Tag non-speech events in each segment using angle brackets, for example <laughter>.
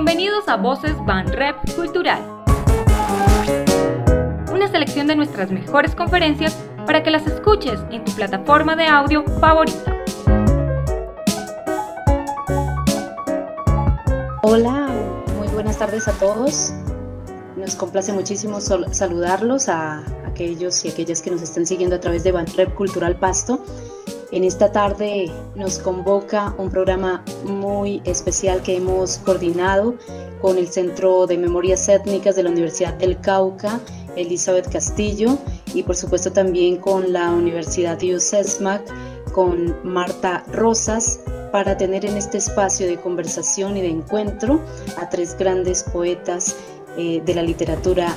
Bienvenidos a Voces Van Rep Cultural. Una selección de nuestras mejores conferencias para que las escuches en tu plataforma de audio favorita. Hola, muy buenas tardes a todos. Nos complace muchísimo saludarlos a aquellos y aquellas que nos están siguiendo a través de Banrep Cultural Pasto. En esta tarde nos convoca un programa muy especial que hemos coordinado con el Centro de Memorias Étnicas de la Universidad del Cauca, Elizabeth Castillo, y por supuesto también con la Universidad UCESMAC, con Marta Rosas, para tener en este espacio de conversación y de encuentro a tres grandes poetas eh, de la literatura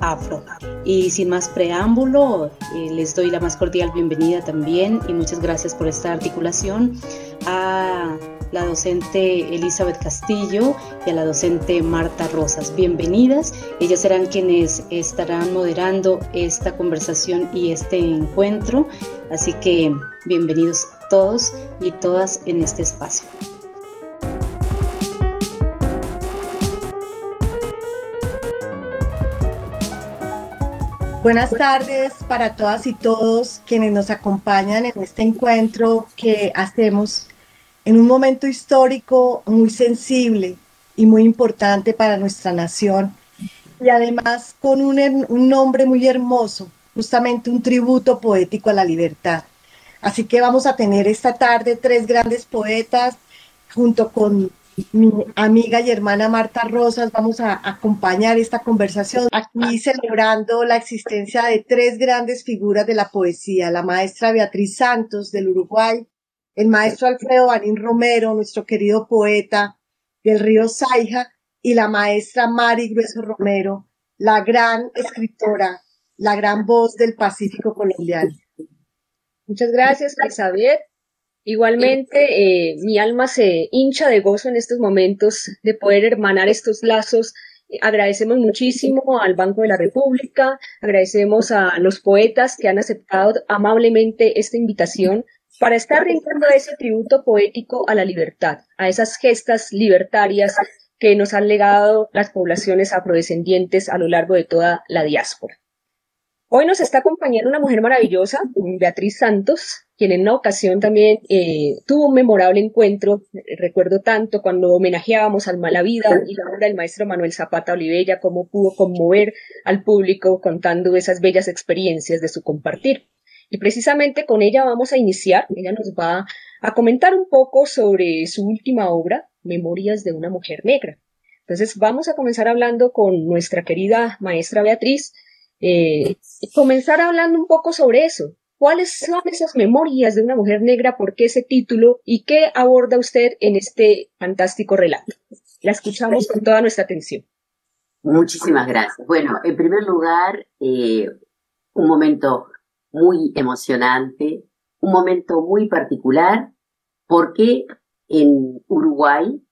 afro. Y sin más preámbulo, eh, les doy la más cordial bienvenida también y muchas gracias por esta articulación a la docente Elizabeth Castillo y a la docente Marta Rosas. Bienvenidas. Ellas serán quienes estarán moderando esta conversación y este encuentro. Así que bienvenidos todos y todas en este espacio. Buenas tardes para todas y todos quienes nos acompañan en este encuentro que hacemos en un momento histórico muy sensible y muy importante para nuestra nación y además con un, un nombre muy hermoso, justamente un tributo poético a la libertad. Así que vamos a tener esta tarde tres grandes poetas junto con mi amiga y hermana Marta Rosas, vamos a acompañar esta conversación aquí celebrando la existencia de tres grandes figuras de la poesía, la maestra Beatriz Santos del Uruguay, el maestro Alfredo Banín Romero, nuestro querido poeta del río Saija, y la maestra Mari Grueso Romero, la gran escritora, la gran voz del Pacífico colombiano. Muchas gracias, Elizabeth. Igualmente, eh, mi alma se hincha de gozo en estos momentos de poder hermanar estos lazos. Agradecemos muchísimo al Banco de la República, agradecemos a los poetas que han aceptado amablemente esta invitación para estar rindiendo ese tributo poético a la libertad, a esas gestas libertarias que nos han legado las poblaciones afrodescendientes a lo largo de toda la diáspora. Hoy nos está acompañando una mujer maravillosa, Beatriz Santos, quien en una ocasión también eh, tuvo un memorable encuentro, recuerdo tanto cuando homenajeábamos al Malavida y la obra del maestro Manuel Zapata Olivella, cómo pudo conmover al público contando esas bellas experiencias de su compartir. Y precisamente con ella vamos a iniciar, ella nos va a comentar un poco sobre su última obra, Memorias de una mujer negra. Entonces vamos a comenzar hablando con nuestra querida maestra Beatriz, eh, comenzar hablando un poco sobre eso. ¿Cuáles son esas memorias de una mujer negra? ¿Por qué ese título? ¿Y qué aborda usted en este fantástico relato? La escuchamos con toda nuestra atención. Muchísimas gracias. Bueno, en primer lugar, eh, un momento muy emocionante, un momento muy particular, porque en Uruguay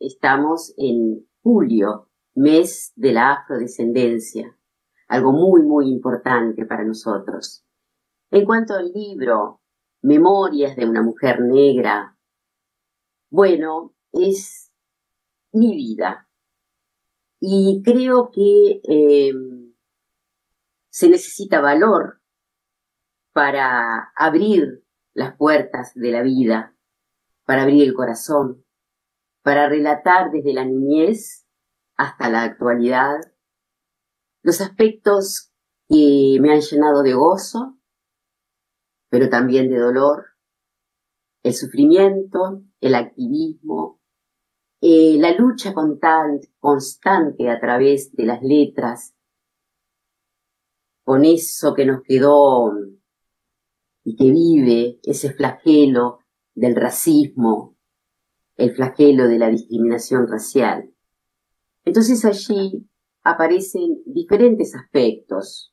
estamos en julio, mes de la afrodescendencia algo muy, muy importante para nosotros. En cuanto al libro Memorias de una mujer negra, bueno, es mi vida. Y creo que em, se necesita valor para abrir las puertas de la vida, para abrir el corazón, para relatar desde la niñez hasta la actualidad los aspectos que me han llenado de gozo, pero también de dolor, el sufrimiento, el activismo, eh, la lucha constante a través de las letras, con eso que nos quedó y que vive ese flagelo del racismo, el flagelo de la discriminación racial. Entonces allí aparecen diferentes aspectos.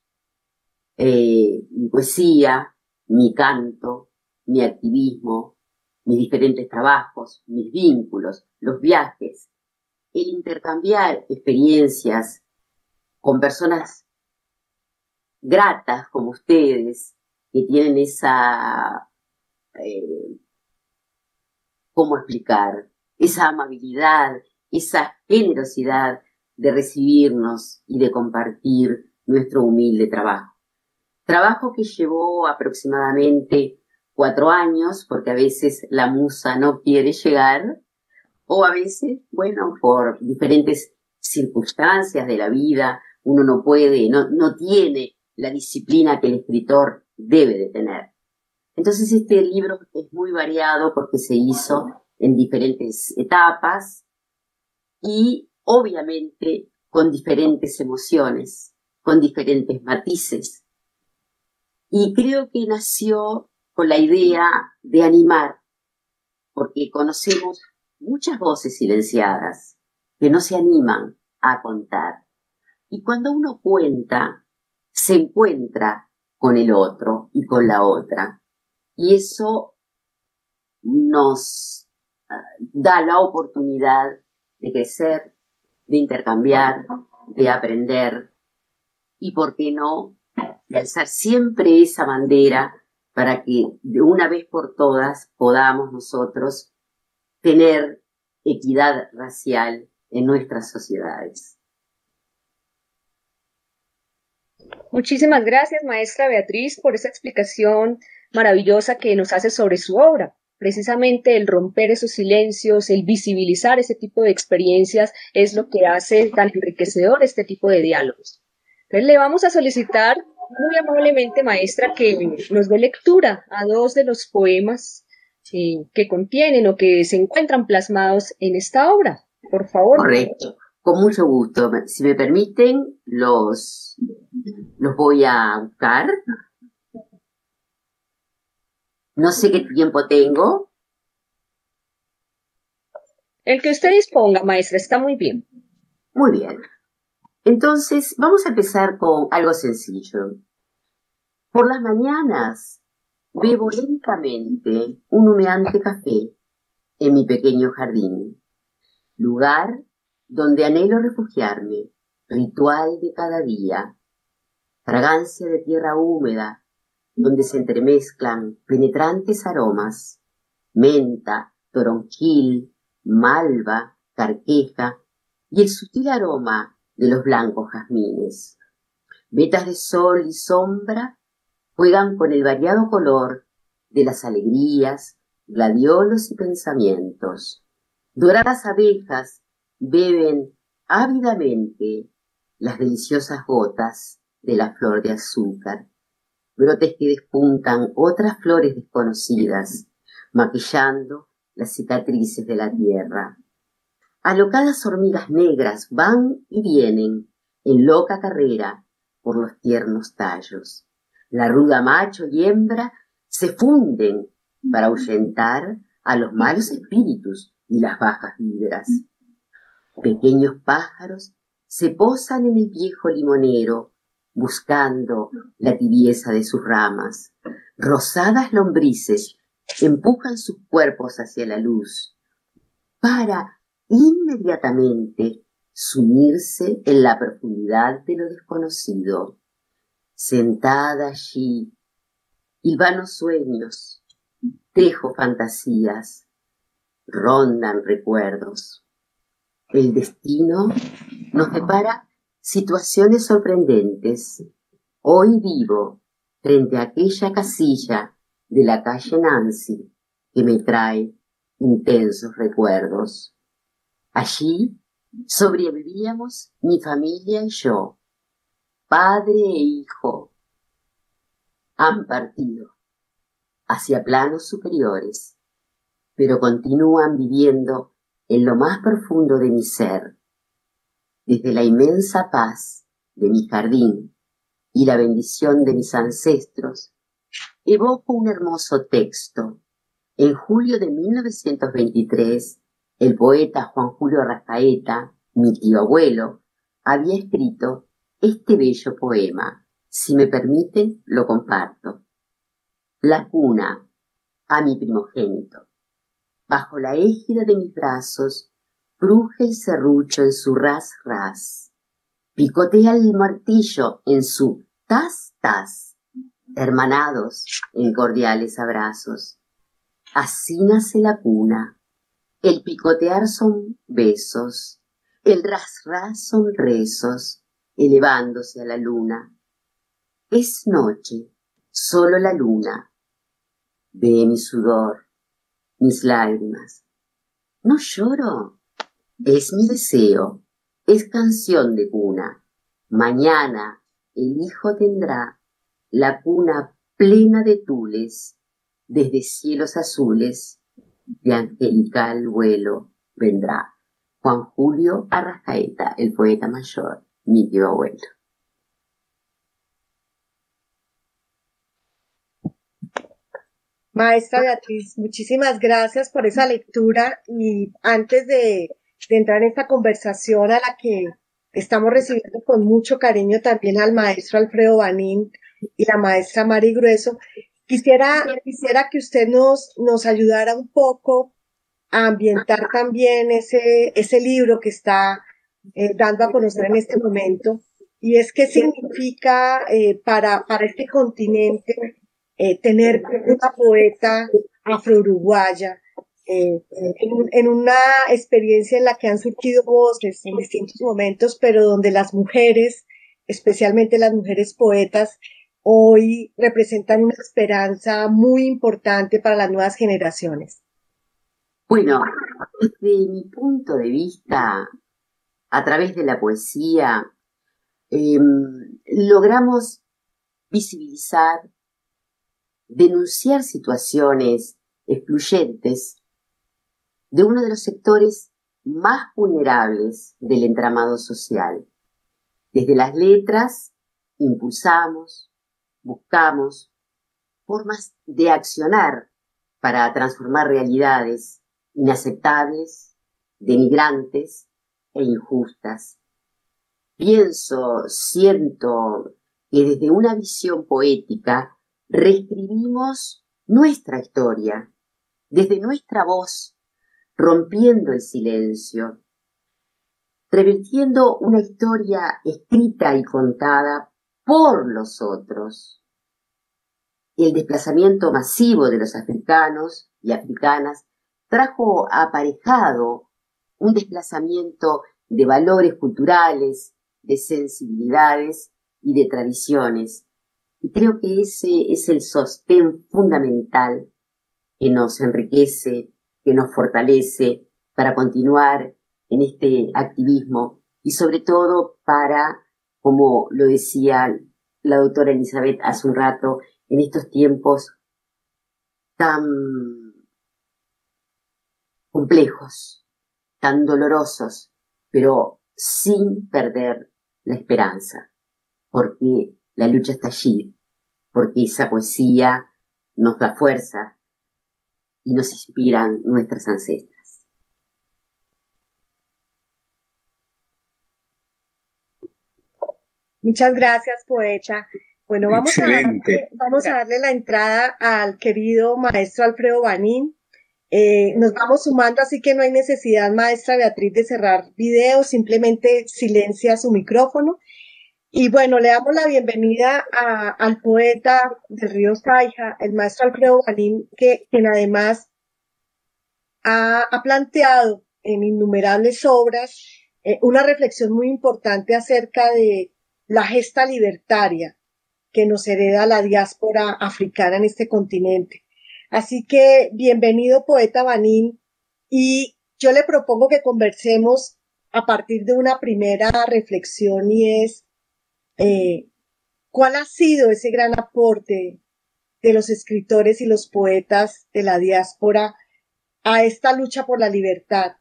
Eh, poesía, mi canto, mi activismo, mis diferentes trabajos, mis vínculos, los viajes, el intercambiar experiencias con personas gratas como ustedes, que tienen esa, eh, ¿cómo explicar? Esa amabilidad, esa generosidad de recibirnos y de compartir nuestro humilde trabajo. Trabajo que llevó aproximadamente cuatro años, porque a veces la musa no quiere llegar, o a veces, bueno, por diferentes circunstancias de la vida, uno no puede, no, no tiene la disciplina que el escritor debe de tener. Entonces este libro es muy variado porque se hizo en diferentes etapas y obviamente con diferentes emociones, con diferentes matices. Y creo que nació con la idea de animar, porque conocemos muchas voces silenciadas que no se animan a contar. Y cuando uno cuenta, se encuentra con el otro y con la otra. Y eso nos ah, da la oportunidad de crecer, de intercambiar, de aprender y, ¿por qué no?, de alzar siempre esa bandera para que de una vez por todas podamos nosotros tener equidad racial en nuestras sociedades. Muchísimas gracias, maestra Beatriz, por esa explicación maravillosa que nos hace sobre su obra. Precisamente el romper esos silencios, el visibilizar ese tipo de experiencias es lo que hace tan enriquecedor este tipo de diálogos. Entonces le vamos a solicitar muy amablemente, maestra, que nos dé lectura a dos de los poemas eh, que contienen o que se encuentran plasmados en esta obra. Por favor. Correcto. Con mucho gusto. Si me permiten, los, los voy a buscar. No sé qué tiempo tengo. El que usted disponga, maestra, está muy bien. Muy bien. Entonces, vamos a empezar con algo sencillo. Por las mañanas bebo lentamente un humeante café en mi pequeño jardín, lugar donde anhelo refugiarme, ritual de cada día, fragancia de tierra húmeda, donde se entremezclan penetrantes aromas, menta, toronjil, malva, carqueja y el sutil aroma de los blancos jazmines. Vetas de sol y sombra juegan con el variado color de las alegrías, gladiolos y pensamientos. Doradas abejas beben ávidamente las deliciosas gotas de la flor de azúcar, brotes que despuntan otras flores desconocidas, maquillando las cicatrices de la tierra. Alocadas hormigas negras van y vienen en loca carrera por los tiernos tallos. La ruda macho y hembra se funden para ahuyentar a los malos espíritus y las bajas vibras. Pequeños pájaros se posan en el viejo limonero buscando la tibieza de sus ramas. Rosadas lombrices empujan sus cuerpos hacia la luz para inmediatamente sumirse en la profundidad de lo desconocido. Sentada allí, vanos sueños, tejo fantasías, rondan recuerdos. El destino nos depara situaciones sorprendentes. Hoy vivo frente a aquella casilla de la calle Nancy que me trae intensos recuerdos. Allí sobrevivíamos mi familia y yo, padre e hijo. Han partido hacia planos superiores, pero continúan viviendo en lo más profundo de mi ser, desde la inmensa paz de mi jardín y la bendición de mis ancestros, evoco un hermoso texto. En julio de 1923, el poeta Juan Julio Rafaeta, mi tío abuelo, había escrito este bello poema. Si me permiten, lo comparto. La cuna a mi primogénito. Bajo la égida de mis brazos, cruje el serrucho en su ras ras. Picotea el martillo en su tas tas, hermanados en cordiales abrazos. Así nace la cuna, El picotear son besos, el ras-ras son rezos, elevándose a la luna. Es noche, solo la luna. Ve mi sudor, mis lágrimas. No lloro, es mi deseo, es canción de cuna. Mañana el hijo tendrá la cuna plena de tules, desde cielos azules, de angelical vuelo vendrá. Juan Julio Arrascaeta, el poeta mayor, mi tío abuelo. Maestra Beatriz, muchísimas gracias por esa lectura y antes de, entrar en esta conversación a la que estamos recibiendo con mucho cariño también al maestro Alfredo Banín y la maestra Mari Grueso, quisiera, quisiera que usted nos, nos ayudara un poco a ambientar también ese, ese libro que está eh, dando a conocer en este momento. Y es qué significa eh, para, para este continente eh, tener una poeta afro-uruguaya en, en, una experiencia en la que han surgido voces en distintos momentos, pero donde las mujeres, especialmente las mujeres poetas, hoy representan una esperanza muy importante para las nuevas generaciones. Bueno, desde mi punto de vista, a través de la poesía, eh, logramos visibilizar, denunciar situaciones excluyentes de uno de los sectores más vulnerables del entramado social. Desde las letras impulsamos, buscamos formas de accionar para transformar realidades inaceptables, denigrantes e injustas. Pienso, siento que desde una visión poética reescribimos nuestra historia, desde nuestra voz, rompiendo el silencio, revirtiendo una historia escrita y contada por los otros. El desplazamiento masivo de los africanos y africanas trajo aparejado un desplazamiento de valores culturales, de sensibilidades y de tradiciones. Y creo que ese es el sostén fundamental que nos enriquece, que nos fortalece para continuar en este activismo y sobre todo para, como lo decía la doctora Elizabeth hace un rato, en estos tiempos tan complejos, tan dolorosos, pero sin perder la esperanza, porque la lucha está allí, porque esa poesía nos da fuerza y nos inspiran nuestras ancestras. Muchas gracias, poeta. Bueno, vamos a, vamos a darle la entrada al querido maestro Alfredo Banín, eh, nos vamos sumando, así que no hay necesidad, maestra Beatriz, de cerrar video, simplemente silencia su micrófono. Y bueno, le damos la bienvenida a, al poeta del río Saija, el maestro Alfredo Balín, que, quien además ha, ha, planteado en innumerables obras eh, una reflexión muy importante acerca de la gesta libertaria que nos hereda la diáspora africana en este continente. Así que bienvenido, poeta Banín, y yo le propongo que conversemos a partir de una primera reflexión y es eh, cuál ha sido ese gran aporte de los escritores y los poetas de la diáspora a esta lucha por la libertad,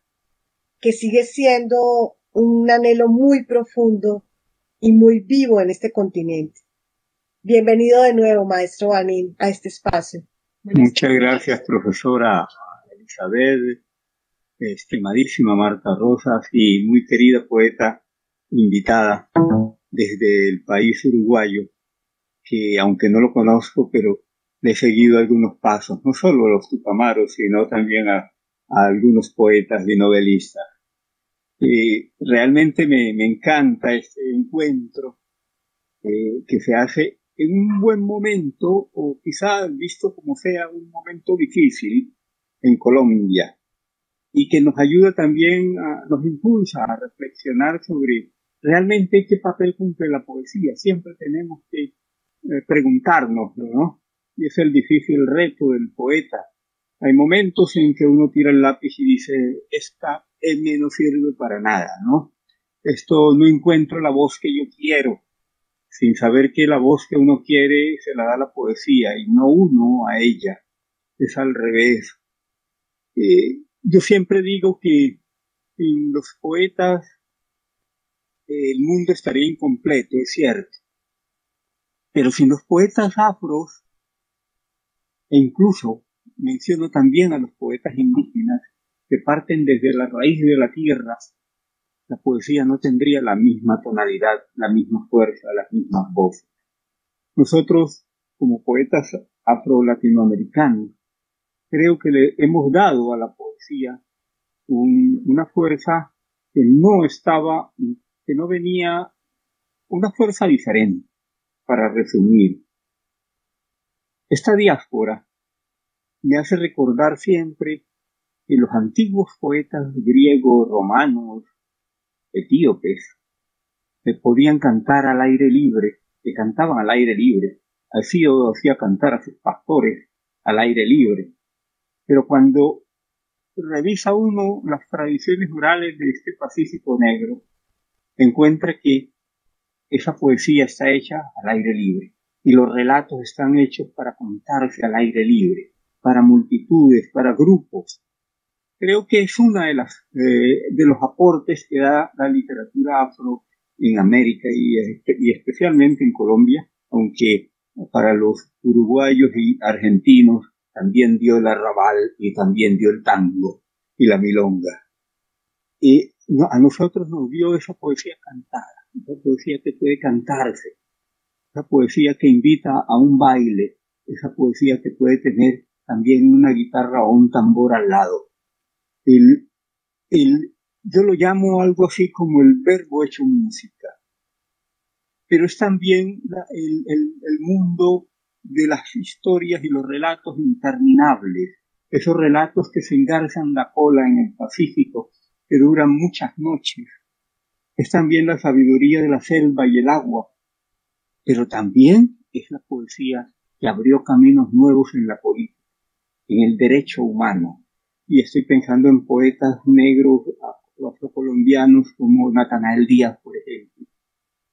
que sigue siendo un anhelo muy profundo y muy vivo en este continente. Bienvenido de nuevo, maestro Banín, a este espacio. Muchas gracias, profesora Elizabeth, estimadísima Marta Rosas y muy querida poeta invitada desde el país uruguayo, que aunque no lo conozco, pero le he seguido algunos pasos, no solo a los tupamaros, sino también a, algunos poetas y novelistas. Y realmente me, me encanta este encuentro eh, que se hace en un buen momento, o quizá visto como sea un momento difícil en Colombia, y que nos ayuda también, a, nos impulsa a reflexionar sobre realmente qué papel cumple la poesía. Siempre tenemos que eh, preguntarnos, ¿no? Y es el difícil reto del poeta. Hay momentos en que uno tira el lápiz y dice, esta M no sirve para nada, ¿no? Esto no encuentro la voz que yo quiero, sin saber que la voz que uno quiere se la da la poesía y no uno a ella. Es al revés. Eh, yo siempre digo que sin los poetas el mundo estaría incompleto, es cierto. Pero sin los poetas afros, e incluso menciono también a los poetas indígenas, que parten desde la raíz de la tierra, la poesía no tendría la misma tonalidad, la misma fuerza, las mismas voces. Nosotros, como poetas afro-latinoamericanos, creo que le hemos dado a la poesía una fuerza que no estaba, que no venía, una fuerza diferente, para resumir. Esta diáspora me hace recordar siempre que los antiguos poetas griegos, romanos, etíopes, que podían cantar al aire libre, que cantaban al aire libre, así hacía cantar a sus pastores al aire libre, pero cuando revisa uno las tradiciones orales de este Pacífico Negro, encuentra que esa poesía está hecha al aire libre y los relatos están hechos para contarse al aire libre, para multitudes, para grupos. Creo que es una de las de los aportes que da la literatura afro en América y, y especialmente en Colombia, aunque para los uruguayos y argentinos también dio el arrabal y también dio el tango y la milonga. Y a nosotros nos dio esa poesía cantada, esa poesía que puede cantarse, esa poesía que invita a un baile, esa poesía que puede tener también una guitarra o un tambor al lado. El, el, yo lo llamo algo así como el verbo hecho música. Pero es también el, el, el mundo de las historias y los relatos interminables, esos relatos que se engarzan la cola en el Pacífico, que duran muchas noches. Es también la sabiduría de la selva y el agua, pero también es la poesía que abrió caminos nuevos en la política, en el derecho humano. Y estoy pensando en poetas negros afrocolombianos como Natanael Díaz, por ejemplo,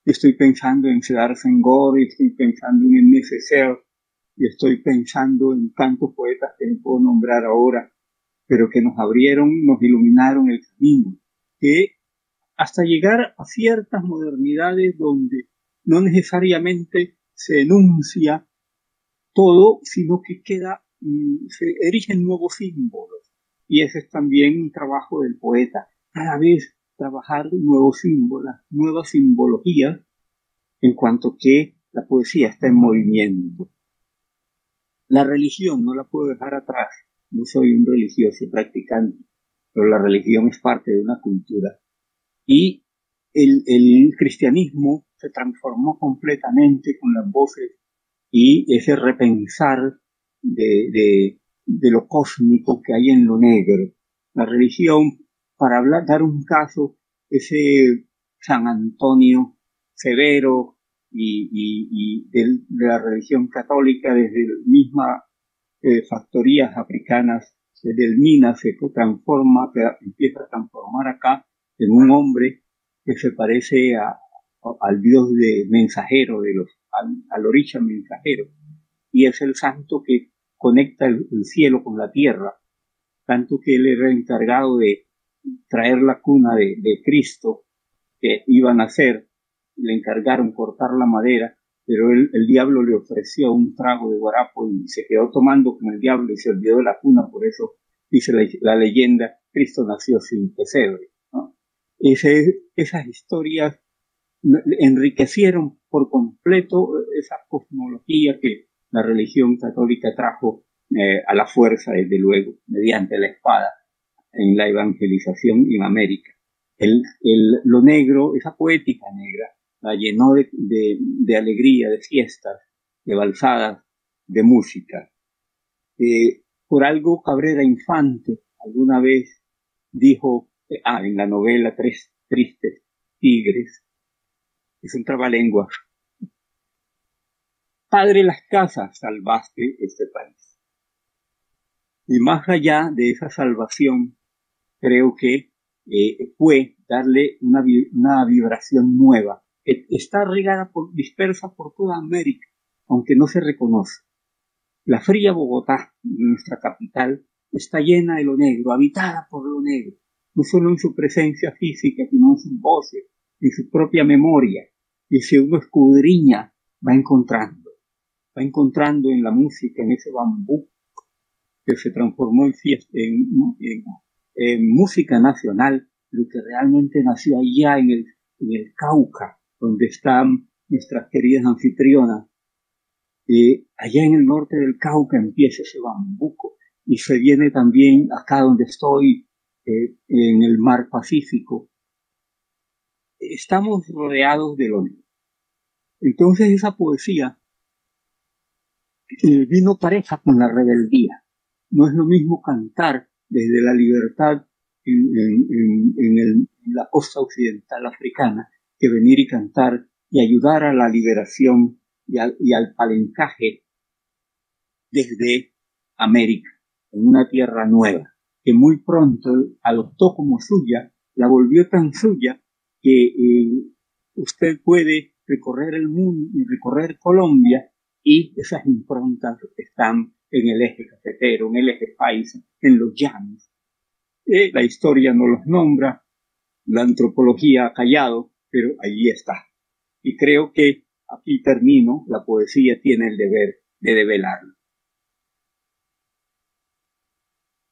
estoy pensando en Cedar Senghor, estoy pensando en Neceser, y estoy pensando en tantos poetas que no puedo nombrar ahora, pero que nos abrieron, nos iluminaron el camino, que hasta llegar a ciertas modernidades donde no necesariamente se enuncia todo, sino que queda, mm, se erigen nuevos símbolos. Y ese es también un trabajo del poeta, cada vez trabajar nuevos símbolos, nuevas simbologías, en cuanto que la poesía está en movimiento. La religión no la puedo dejar atrás, no soy un religioso practicante, pero la religión es parte de una cultura. Y el, el cristianismo se transformó completamente con las voces y ese repensar de, de, de lo cósmico que hay en lo negro. La religión para hablar, dar un caso, ese San Antonio severo y, y, de, la religión católica desde mismas eh, factorías africanas, desde el Mina se transforma, empieza a transformar acá en un hombre que se parece a, al dios de mensajero, de los, al, al origen mensajero, y es el santo que conecta el, el cielo con la tierra, tanto que él era encargado de traer la cuna de, de Cristo que iban a hacer, le encargaron cortar la madera, pero el, diablo le ofreció un trago de guarapo y se quedó tomando con el diablo y se olvidó de la cuna, por eso dice la, la leyenda, Cristo nació sin pesebre. ¿no? Ese, esas historias enriquecieron por completo esa cosmología que la religión católica trajo eh, a la fuerza, desde luego, mediante la espada en la evangelización en América. El, el, lo negro, esa poética negra, la llenó de, de, alegría, de fiestas, de balsadas, de música. Eh, por algo Cabrera Infante alguna vez dijo, eh, ah, en la novela Tres Tristes Tigres, es un trabalenguas. Padre las casas, salvaste este país. Y más allá de esa salvación, creo que eh, fue darle una, una vibración nueva, que está regada por, dispersa por toda América, aunque no se reconoce. La fría Bogotá, nuestra capital, está llena de lo negro, habitada por lo negro, no solo en su presencia física, sino en sus voces, en su propia memoria. Y si uno escudriña, va encontrando, va encontrando en la música, en ese bambú que se transformó en, música nacional, lo que realmente nació allá en el, en el Cauca, donde están nuestras queridas anfitrionas, allá en el norte del Cauca empieza ese bambuco y se viene también acá donde estoy, eh, en el mar Pacífico. Estamos rodeados de lo negro. Entonces esa poesía vino pareja con la rebeldía. No es lo mismo cantar desde la libertad en la costa occidental africana que venir y cantar y ayudar a la liberación y al, palencaje desde América, en una tierra nueva, que muy pronto adoptó como suya, la volvió tan suya que eh, usted puede recorrer el mundo y recorrer Colombia y esas improntas están en el eje cafetero, en el eje paisa, en los llanos. Eh, la historia no los nombra, la antropología ha callado, pero allí está. Y creo que aquí termino, la poesía tiene el deber de develarlo.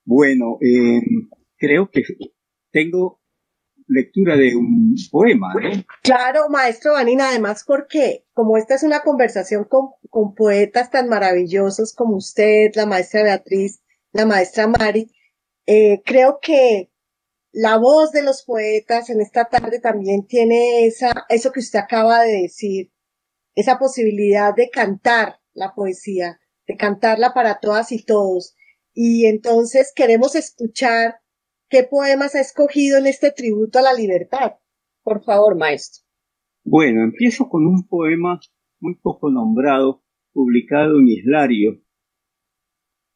Bueno, eh, creo que tengo lectura de un poema. Claro, maestro Vanina, además porque como esta es una conversación con, con, poetas tan maravillosos como usted, la maestra Beatriz, la maestra Mari, eh, creo que la voz de los poetas en esta tarde también tiene esa, eso que usted acaba de decir, esa posibilidad de cantar la poesía, de cantarla para todas y todos. Y entonces queremos escuchar qué poemas ha escogido en este tributo a la libertad. Por favor, maestro. Bueno, empiezo con un poema muy poco nombrado, publicado en Islario,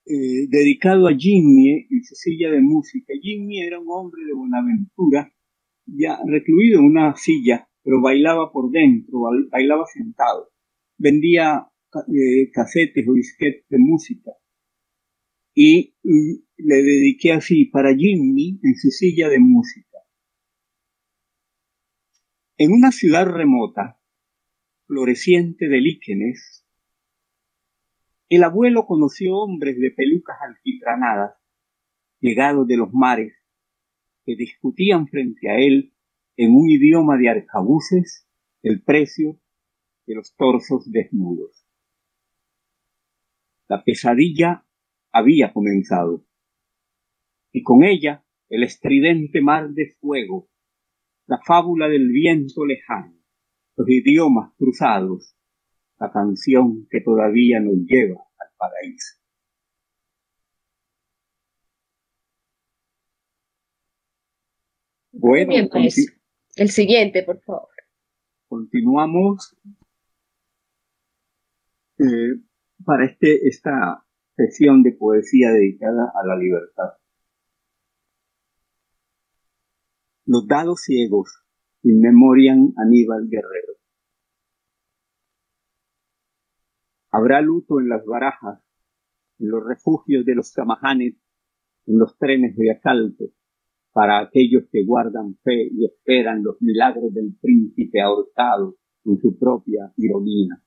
eh, dedicado a Jimmy en su silla de música. Jimmy era un hombre de Buenaventura, ya recluido en una silla pero bailaba por dentro, bailaba sentado. Vendía eh, casetes o disquetes de música. Y, le dediqué así para Jimmy en su silla de música. En una ciudad remota, floreciente de líquenes, el abuelo conoció hombres de pelucas alquitranadas, llegados de los mares, que discutían frente a él en un idioma de arcabuces el precio de los torsos desnudos. La pesadilla había comenzado, y con ella el estridente mar de fuego, la fábula del viento lejano, los idiomas cruzados, la canción que todavía nos lleva al paraíso. Bueno, pues. El siguiente, por favor. Continuamos eh, para este, esta de poesía dedicada a la libertad. Los dados ciegos inmemorian Aníbal Guerrero. Habrá luto en las barajas, en los refugios de los camajanes, en los trenes de asalto, para aquellos que guardan fe y esperan los milagros del príncipe ahorcado en su propia ironía.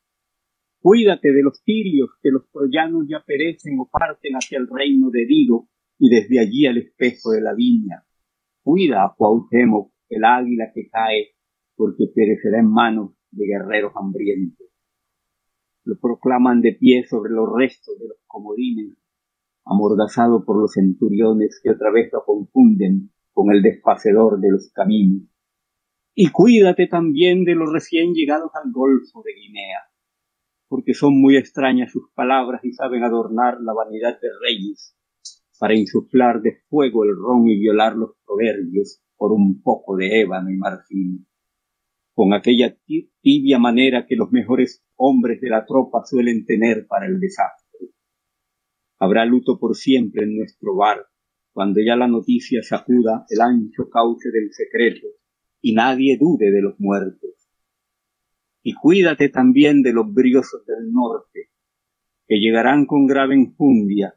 Cuídate de los tirios, que los troyanos ya perecen o parten hacia el reino de Dido y desde allí al espejo de la viña. Cuida a Cuauhtémoc, el águila que cae, porque perecerá en manos de guerreros hambrientos. Lo proclaman de pie sobre los restos de los comodines, amordazado por los centuriones que otra vez lo confunden con el despacedor de los caminos. Y cuídate también de los recién llegados al Golfo de Guinea, porque son muy extrañas sus palabras y saben adornar la vanidad de reyes, para insuflar de fuego el ron y violar los proverbios por un poco de ébano y marfil, con aquella tibia manera que los mejores hombres de la tropa suelen tener para el desastre. Habrá luto por siempre en nuestro bar, cuando ya la noticia sacuda el ancho cauce del secreto y nadie dude de los muertos. Y cuídate también de los briosos del norte, que llegarán con grave enjundia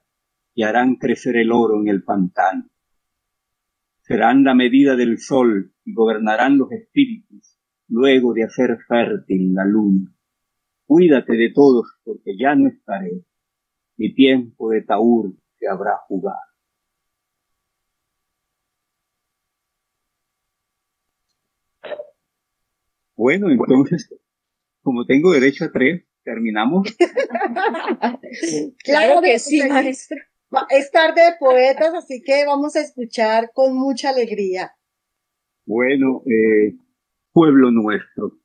y harán crecer el oro en el pantano. Serán la medida del sol y gobernarán los espíritus luego de hacer fértil la luna. Cuídate de todos porque ya no estaré. Mi tiempo de taur se habrá jugado. Bueno, entonces, como tengo derecho a tres, terminamos. <laughs> claro que sí, maestro. Es tarde de poetas, así que vamos a escuchar con mucha alegría. Bueno, eh, pueblo nuestro.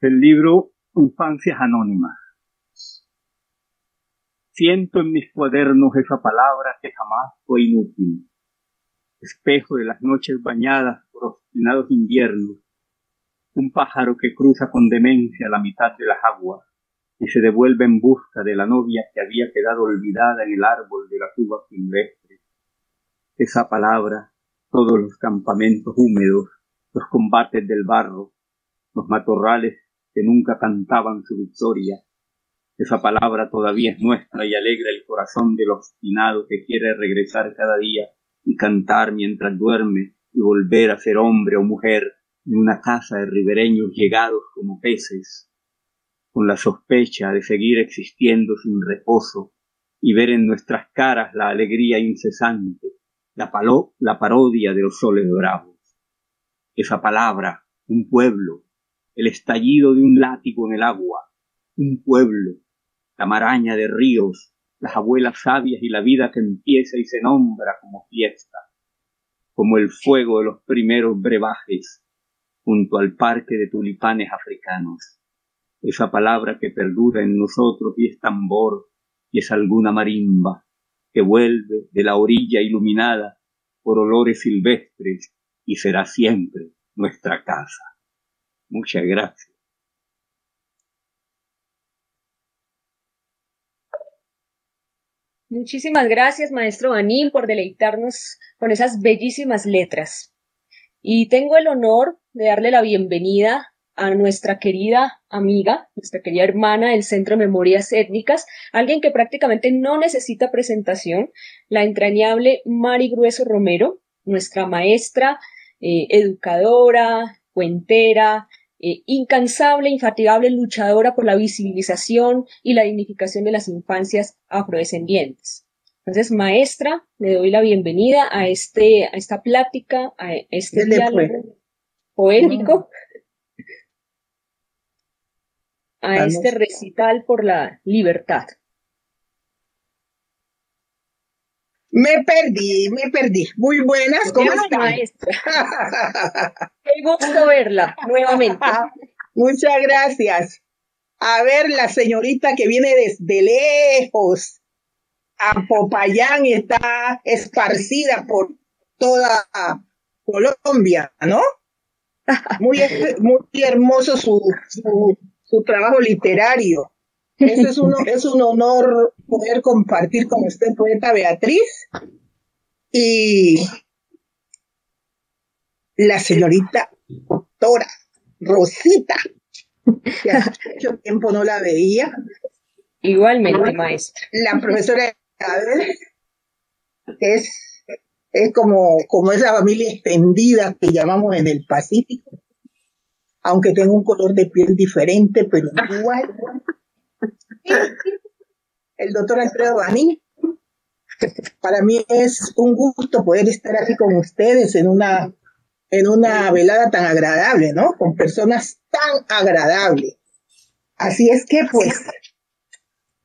El libro Infancias Anónimas. Siento en mis cuadernos esa palabra que jamás fue inútil. Espejo de las noches bañadas por obstinados inviernos un pájaro que cruza con demencia la mitad de las aguas y se devuelve en busca de la novia que había quedado olvidada en el árbol de la tuba silvestre. Esa palabra, todos los campamentos húmedos, los combates del barro, los matorrales que nunca cantaban su victoria, esa palabra todavía es nuestra y alegra el corazón del obstinado que quiere regresar cada día y cantar mientras duerme y volver a ser hombre o mujer en una casa de ribereños llegados como peces, con la sospecha de seguir existiendo sin reposo y ver en nuestras caras la alegría incesante, la, paló, la parodia de los soles bravos. Esa palabra, un pueblo, el estallido de un látigo en el agua, un pueblo, la maraña de ríos, las abuelas sabias y la vida que empieza y se nombra como fiesta, como el fuego de los primeros brebajes, junto al parque de tulipanes africanos. Esa palabra que perdura en nosotros y es tambor y es alguna marimba que vuelve de la orilla iluminada por olores silvestres y será siempre nuestra casa. Muchas gracias. Muchísimas gracias, maestro Banín, por deleitarnos con esas bellísimas letras. Y tengo el honor de darle la bienvenida a nuestra querida amiga, nuestra querida hermana del Centro de Memorias Étnicas, alguien que prácticamente no necesita presentación, la entrañable Mari Grueso Romero, nuestra maestra, eh, educadora, cuentera, eh, incansable, infatigable luchadora por la visibilización y la dignificación de las infancias afrodescendientes. Entonces, maestra, le doy la bienvenida a, este, a esta plática, a este diálogo poético, a este recital por la libertad. Me perdí, me perdí. Muy buenas, ¿cómo están? Maestra. <laughs> Qué gusto verla nuevamente. Muchas gracias. A ver, la señorita que viene desde lejos a Popayán y está esparcida por toda Colombia, ¿no? Muy, muy hermoso su, su, trabajo literario. Eso es, uno, <laughs> es un honor poder compartir con usted, poeta Beatriz, y la señorita doctora Rosita, que hace <laughs> mucho tiempo no la veía. Igualmente, maestra. La profesora es, es como, como esa familia extendida que llamamos en el Pacífico, aunque tenga un color de piel diferente, pero igual. El doctor Alfredo Baní, para mí es un gusto poder estar aquí con ustedes en una, en una velada tan agradable, ¿no? Con personas tan agradables. Así es que, pues,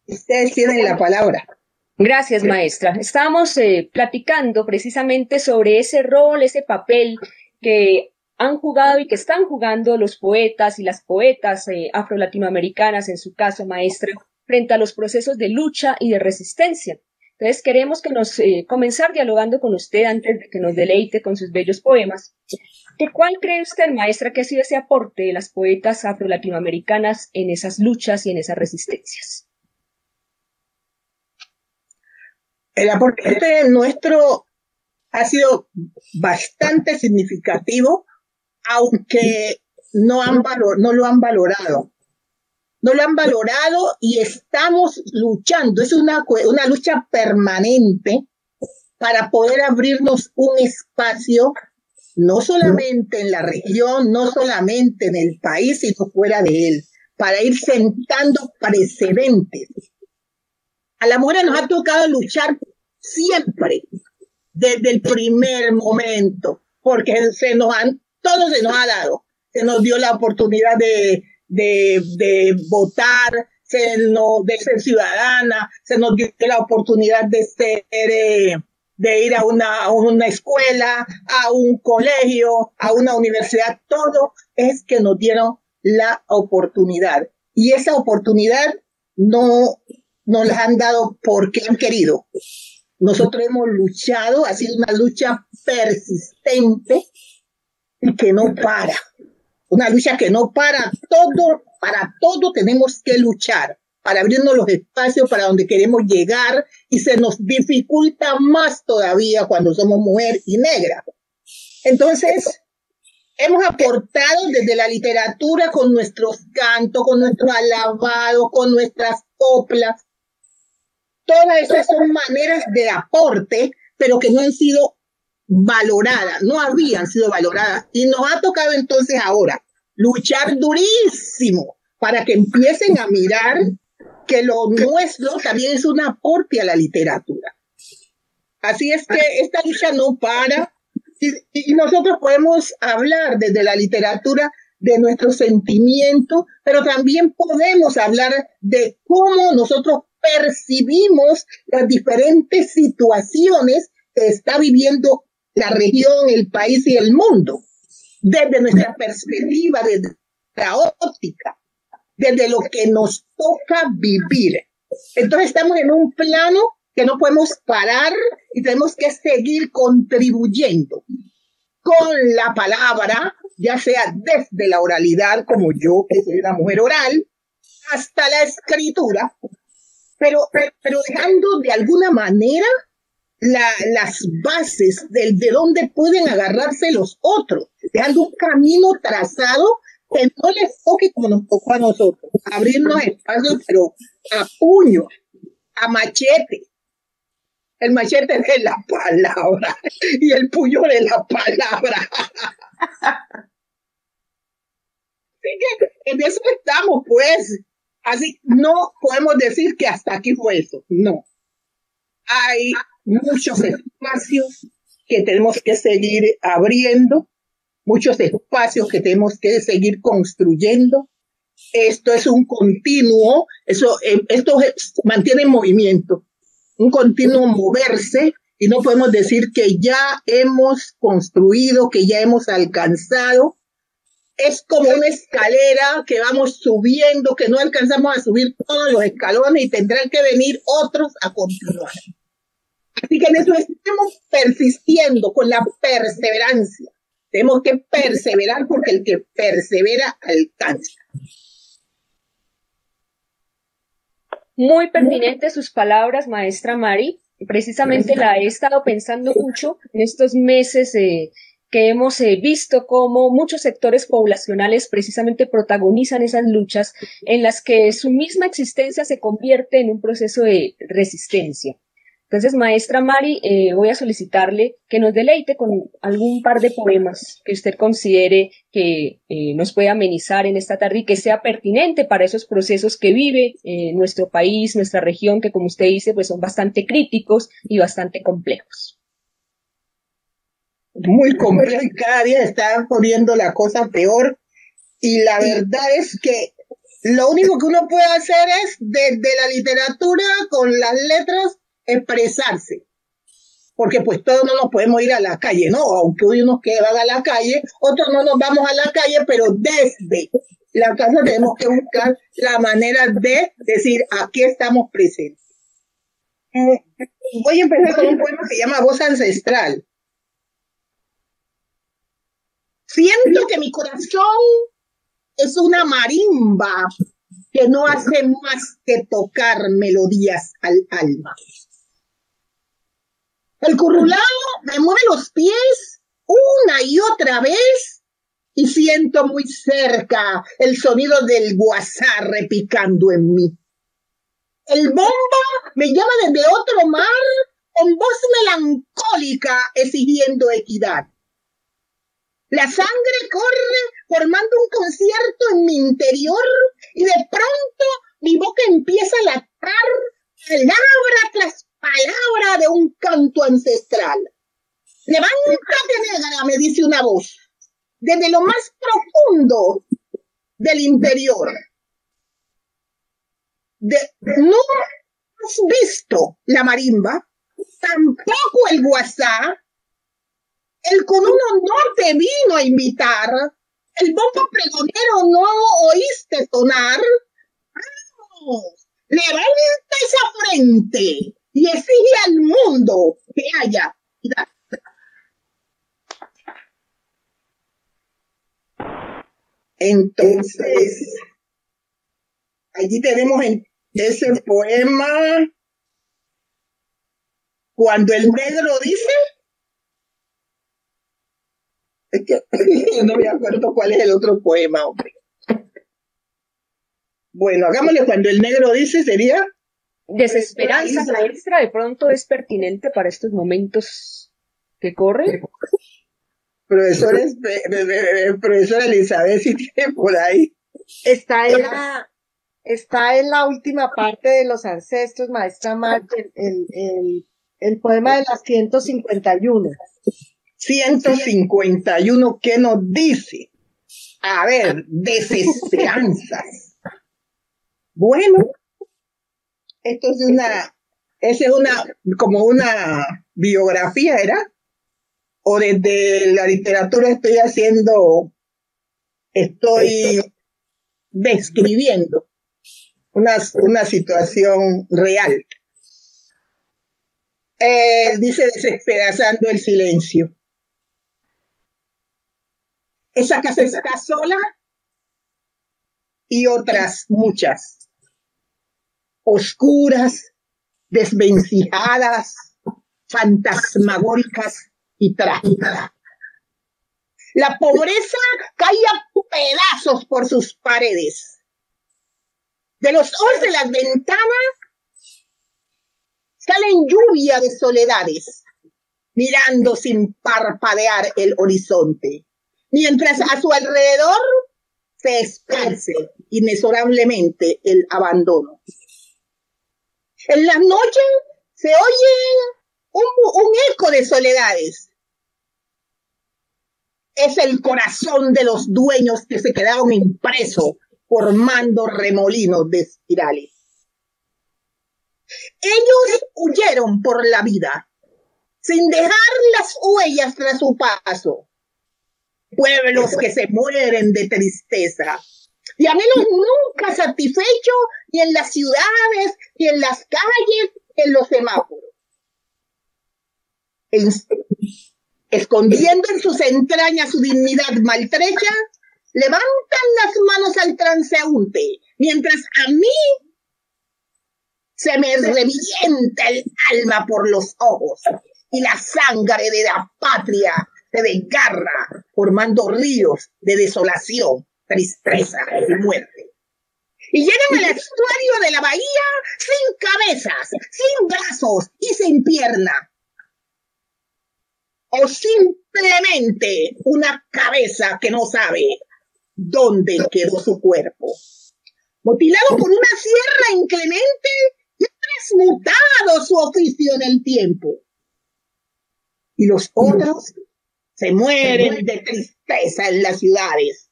ustedes tienen la palabra. Gracias, maestra. Estábamos eh, platicando precisamente sobre ese rol, ese papel que han jugado y que están jugando los poetas y las poetas eh, afro-latinoamericanas, en su caso, maestra, frente a los procesos de lucha y de resistencia. Entonces queremos que nos eh, comenzar dialogando con usted antes de que nos deleite con sus bellos poemas. ¿De cuál cree usted, maestra, que ha sido ese aporte de las poetas afro-latinoamericanas en esas luchas y en esas resistencias? El aporte nuestro ha sido bastante significativo, aunque no, han no lo han valorado. No lo han valorado y estamos luchando. Es una, una lucha permanente para poder abrirnos un espacio, no solamente en la región, no solamente en el país, sino fuera de él, para ir sentando precedentes. A la mujer nos ha tocado luchar siempre, desde el primer momento, porque se nos han, todo se nos ha dado. Se nos dio la oportunidad de, de, de votar, se nos, de ser ciudadana, se nos dio la oportunidad de ser, eh, de ir a una, a una escuela, a un colegio, a una universidad, todo es que nos dieron la oportunidad. Y esa oportunidad no nos la han dado porque han querido, nosotros hemos luchado, ha sido una lucha persistente y que no para. Una lucha que no para. Todo, para todo tenemos que luchar para abrirnos los espacios para donde queremos llegar y se nos dificulta más todavía cuando somos mujer y negra. Entonces, hemos aportado desde la literatura con nuestros cantos, con nuestros alabados, con nuestras coplas, Todas esas son maneras de aporte, pero que no han sido valoradas, no habían sido valoradas. Y nos ha tocado entonces ahora luchar durísimo para que empiecen a mirar que lo nuestro también es un aporte a la literatura. Así es que esta lucha no para y, nosotros podemos hablar desde la literatura de nuestros sentimientos, pero también podemos hablar de cómo nosotros percibimos las diferentes situaciones que está viviendo la región, el país y el mundo, desde nuestra perspectiva, desde la óptica, desde lo que nos toca vivir. Entonces estamos en un plano que no podemos parar y tenemos que seguir contribuyendo con la palabra, ya sea desde la oralidad, como yo, que soy una mujer oral, hasta la escritura, pero, pero, dejando de alguna manera la, las bases de, de dónde pueden agarrarse los otros, dejando un camino trazado que no les toque como nos tocó a nosotros, abrirnos espacios, pero a puño, a machete. El machete de la palabra y el puño de la palabra. <laughs> Así que en eso estamos, pues. Así, no podemos decir que hasta aquí fue eso, no. Hay muchos espacios que tenemos que seguir abriendo, muchos espacios que tenemos que seguir construyendo. Esto es un continuo, eso, eh, esto mantiene en movimiento, un continuo moverse y no podemos decir que ya hemos construido, que ya hemos alcanzado, es como una escalera que vamos subiendo, que no alcanzamos a subir todos los escalones y tendrán que venir otros a continuar. Así que en eso estamos persistiendo con la perseverancia. Tenemos que perseverar porque el que persevera alcanza. Muy pertinentes sus palabras, maestra Mari. Precisamente la he estado pensando mucho en estos meses que hemos eh, visto cómo muchos sectores poblacionales precisamente protagonizan esas luchas en las que su misma existencia se convierte en un proceso de resistencia. Entonces, maestra Mari, eh, voy a solicitarle que nos deleite con algún par de poemas que usted considere que eh, nos pueda amenizar en esta tarde y que sea pertinente para esos procesos que vive nuestro país, nuestra región, que como usted dice, pues son bastante críticos y bastante complejos muy <laughs> complejo y cada día está poniendo la cosa peor. Y la verdad es que lo único que uno puede hacer es desde la literatura con las letras expresarse. Porque pues todos no nos podemos ir a la calle, ¿no? Aunque unos que van a la calle, otros no nos vamos a la calle, pero desde la casa tenemos que buscar la manera de decir aquí estamos presentes. voy a empezar con un poema que se llama Voz Ancestral. Siento que mi corazón es una marimba que no hace más que tocar melodías al alma. El currulao me mueve los pies una y otra vez y siento muy cerca el sonido del guasá repicando en mí. El bomba me llama desde otro mar con voz melancólica exigiendo equidad. La sangre corre formando un concierto en mi interior y de pronto mi boca empieza a latar palabra tras palabra de un canto ancestral. Levántate, negra, me dice una voz, desde lo más profundo del interior. no has visto la marimba, tampoco el guasá, el con un honor te vino a invitar, el bombo pregonero no oíste sonar. Vamos, levanta esa frente y exige al mundo que haya Entonces, allí tenemos en ese poema, cuando el negro dice, es que <laughs> no me acuerdo cuál es el otro poema, hombre. Bueno, hagámosle cuando el negro dice, sería desesperanza maestra de pronto es pertinente para estos momentos que corren. Profesor, <laughs> profesora Elizabeth, si tiene por ahí. Está en la, está en la última parte de los ancestros, maestra Marta, el, el, el poema de las 151. 151, ¿qué nos dice? A ver, desesperanzas. Bueno, esto es una, esa es una, como una biografía, ¿era? O desde la literatura estoy haciendo, estoy describiendo una, una situación real. Eh, dice desesperazando el silencio. Esa casa está sola y otras muchas oscuras, desvencijadas, fantasmagóricas y trágicas. La pobreza cae a pedazos por sus paredes. De los ojos de las ventanas salen lluvia de soledades, mirando sin parpadear el horizonte, mientras a su alrededor se esparce inexorablemente el abandono. En las noches se oye un, eco de soledades. Es el corazón de los dueños que se quedaron impresos formando remolinos de espirales. Ellos huyeron por la vida, sin dejar las huellas tras su paso. Pueblos que se mueren de tristeza, y a menos nunca satisfecho ni en las ciudades, ni en las calles, ni en los semáforos. escondiendo en sus entrañas su dignidad maltrecha, levantan las manos al transeúnte, mientras a mí se me revienta el alma por los ojos y la sangre de la patria se desgarra formando ríos de desolación tristeza y muerte. Y llegan al estuario de la bahía sin cabezas, sin brazos y sin pierna. O simplemente una cabeza que no sabe dónde quedó su cuerpo. Mutilado por una sierra inclemente y transmutado su oficio en el tiempo. Y los otros se mueren de tristeza en las ciudades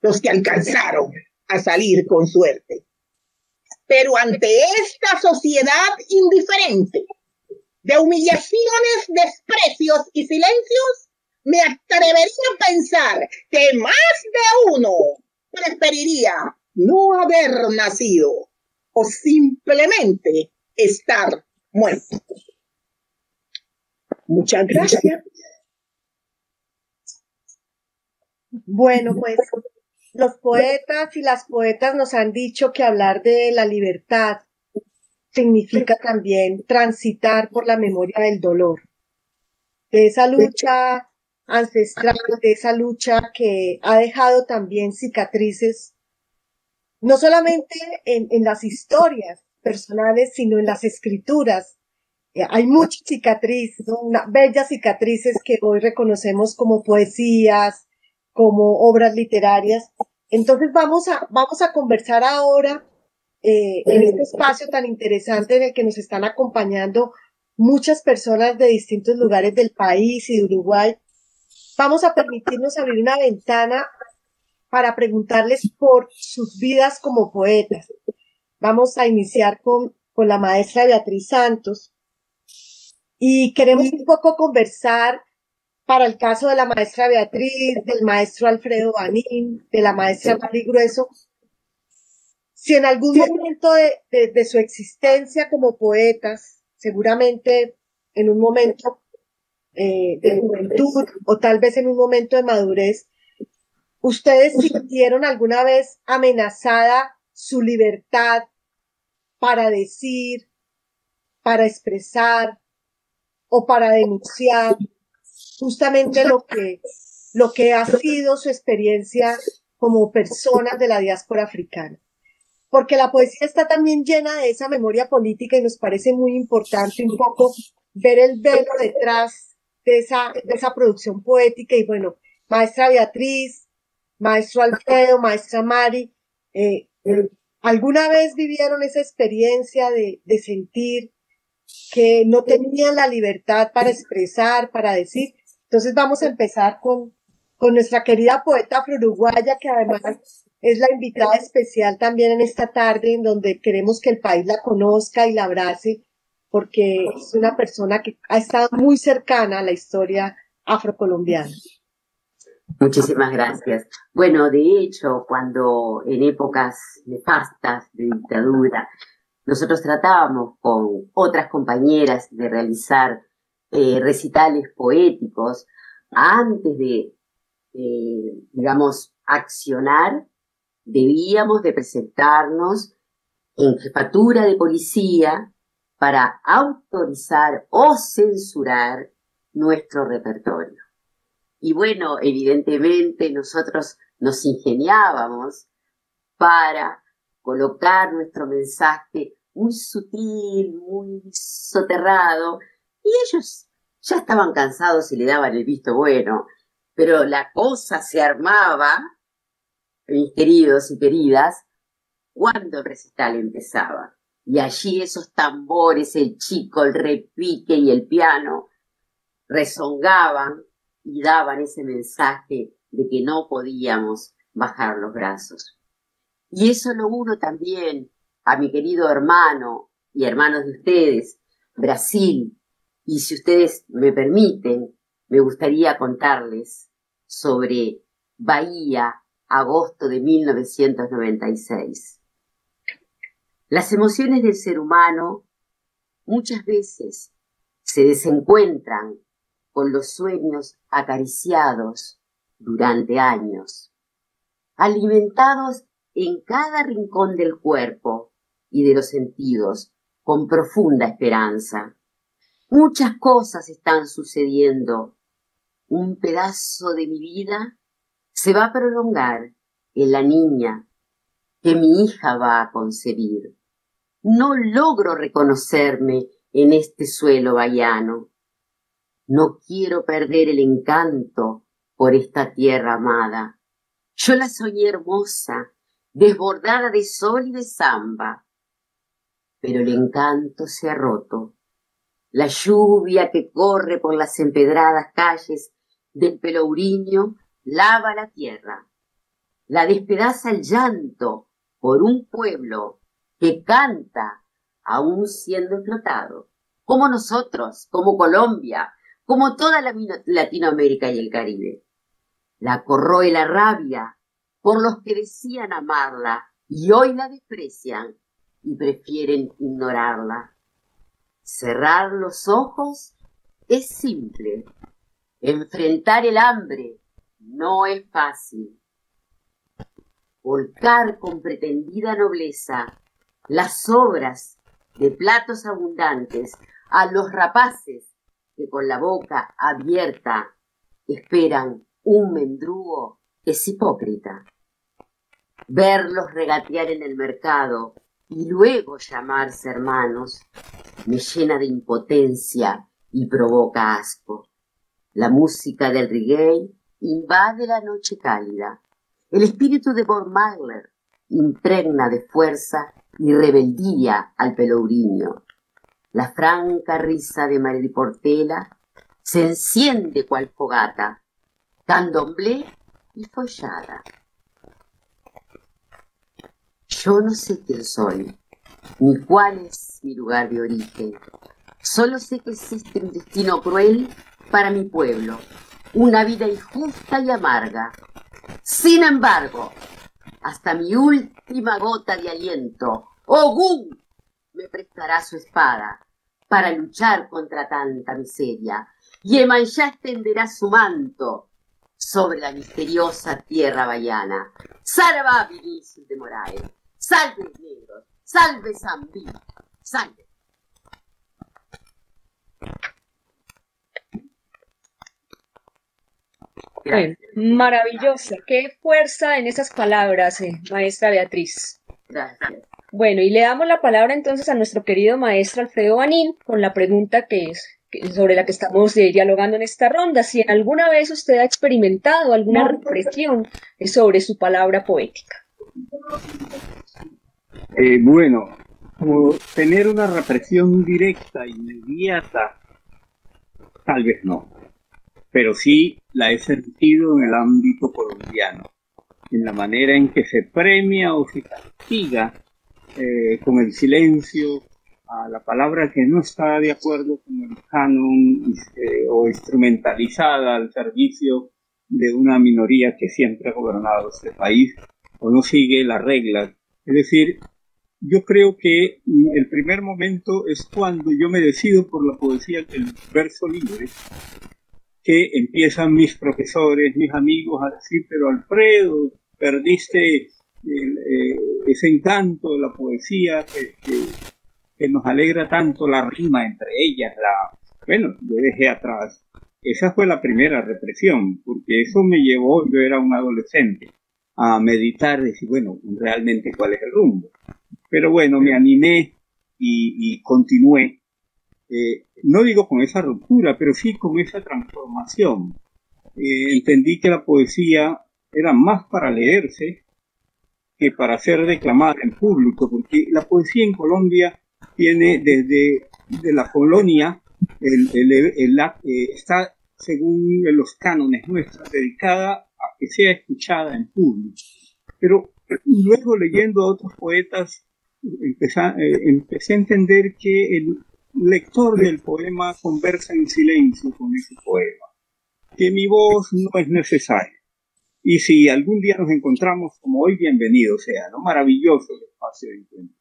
los que alcanzaron a salir con suerte. Pero ante esta sociedad indiferente de humillaciones, desprecios y silencios, me atrevería a pensar que más de uno preferiría no haber nacido o simplemente estar muerto. Muchas gracias. Bueno, pues los poetas y las poetas nos han dicho que hablar de la libertad significa también transitar por la memoria del dolor, de esa lucha ancestral, de esa lucha que ha dejado también cicatrices, no solamente en, las historias personales, sino en las escrituras. Eh, hay muchas cicatrices, bellas cicatrices que hoy reconocemos como poesías, como obras literarias. Entonces vamos a, vamos a conversar ahora eh, en este espacio tan interesante en el que nos están acompañando muchas personas de distintos lugares del país y de Uruguay. Vamos a permitirnos abrir una ventana para preguntarles por sus vidas como poetas. Vamos a iniciar con, con la maestra Beatriz Santos y queremos un poco conversar para el caso de la maestra Beatriz, del maestro Alfredo Banín, de la maestra Mari Grueso, si en algún momento de, su existencia como poetas, seguramente en un momento eh, de juventud o tal vez en un momento de madurez, ustedes sintieron alguna vez amenazada su libertad para decir, para expresar o para denunciar justamente lo que, lo que ha sido su experiencia como personas de la diáspora africana. Porque la poesía está también llena de esa memoria política y nos parece muy importante un poco ver el velo detrás de esa, de esa producción poética. Y bueno, maestra Beatriz, maestro Alfredo, maestra Mari, eh, ¿alguna vez vivieron esa experiencia de, de sentir que no tenían la libertad para expresar, para decir? Entonces vamos a empezar con, con nuestra querida poeta uruguaya que además es la invitada especial también en esta tarde, en donde queremos que el país la conozca y la abrace, porque es una persona que ha estado muy cercana a la historia afrocolombiana. Muchísimas gracias. Bueno, de hecho, cuando en épocas nefastas de dictadura, nosotros tratábamos con otras compañeras de realizar eh, recitales poéticos, antes de, digamos, accionar, debíamos de presentarnos en jefatura de policía para autorizar o censurar nuestro repertorio. Y bueno, evidentemente nosotros nos ingeniábamos para colocar nuestro mensaje muy sutil, muy soterrado, y ellos ya estaban cansados y le daban el visto bueno, pero la cosa se armaba, mis queridos y queridas, cuando el recital empezaba. Y allí esos tambores, el chico, el repique y el piano rezongaban y daban ese mensaje de que no podíamos bajar los brazos. Y eso lo uno también a mi querido hermano y hermanos de ustedes, Brasil, y si ustedes me permiten, me gustaría contarles sobre Bahía, agosto de 1996. Las emociones del ser humano muchas veces se desencuentran con los sueños acariciados durante años, alimentados en cada rincón del cuerpo y de los sentidos con profunda esperanza. Muchas cosas están sucediendo. Un pedazo de mi vida se va a prolongar en la niña que mi hija va a concebir. No logro reconocerme en este suelo vallano. No quiero perder el encanto por esta tierra amada. Yo la soñé hermosa, desbordada de sol y de samba, pero el encanto se ha roto la lluvia que corre por las empedradas calles del Pelourinho lava la tierra, la despedaza el llanto por un pueblo que canta aún siendo explotado, como nosotros, como Colombia, como toda la Latinoamérica y el Caribe. La corroe la rabia por los que decían amarla y hoy la desprecian y prefieren ignorarla Cerrar los ojos es simple. Enfrentar el hambre no es fácil. Volcar con pretendida nobleza las obras de platos abundantes a los rapaces que con la boca abierta esperan un mendrugo es hipócrita. Verlos regatear en el mercado y luego llamarse hermanos me llena de impotencia y provoca asco. La música del reggae invade la noche cálida. El espíritu de Bob impregna de fuerza y rebeldía al pelourinho. La franca risa de María Portela se enciende cual fogata, candomblé y follada. Yo no sé quién soy, ni cuál es mi lugar de origen. Solo sé que existe un destino cruel para mi pueblo, una vida injusta y amarga. Sin embargo, hasta mi última gota de aliento, Ogún me prestará su espada para luchar contra tanta miseria, y Emanjá extenderá su manto sobre la misteriosa tierra bayana. Salva Vinicius de Moraes, salve negros, salve Zambí, salve. maravillosa, qué fuerza en esas palabras, eh, maestra Beatriz. Gracias. Bueno, y le damos la palabra entonces a nuestro querido maestro Alfredo Banín con la pregunta que es sobre la que estamos eh, dialogando en esta ronda, si en alguna vez usted ha experimentado alguna represión sobre su palabra poética. Eh, bueno, tener una represión directa, inmediata, tal vez no, pero sí la he sentido en el ámbito colombiano, en la manera en que se premia o se castiga eh, con el silencio a la palabra que no está de acuerdo con el canon eh, o instrumentalizada al servicio de una minoría que siempre ha gobernado este país o no sigue las reglas. Es decir, yo creo que el primer momento es cuando yo me decido por la poesía del verso libre, que empiezan mis profesores, mis amigos a decir, pero Alfredo, perdiste eh, ese encanto de la poesía que, nos alegra tanto la rima entre ellas, la, bueno, yo dejé atrás. Esa fue la primera represión, porque eso me llevó, yo era un adolescente, a meditar, decir, bueno, realmente cuál es el rumbo. Pero bueno, me animé y, continué. Eh, no digo con esa ruptura, pero sí con esa transformación. Eh, entendí que la poesía era más para leerse que para ser declamada en público, porque la poesía en Colombia tiene desde de la colonia, el, el, eh, está según los cánones nuestros, dedicada a que sea escuchada en público. Pero luego leyendo a otros poetas, eh, empecé a entender que el lector del poema conversa en silencio con ese poema, que mi voz no es necesaria y si algún día nos encontramos como hoy, bienvenido sea, ¿no? Maravilloso el espacio de encuentro.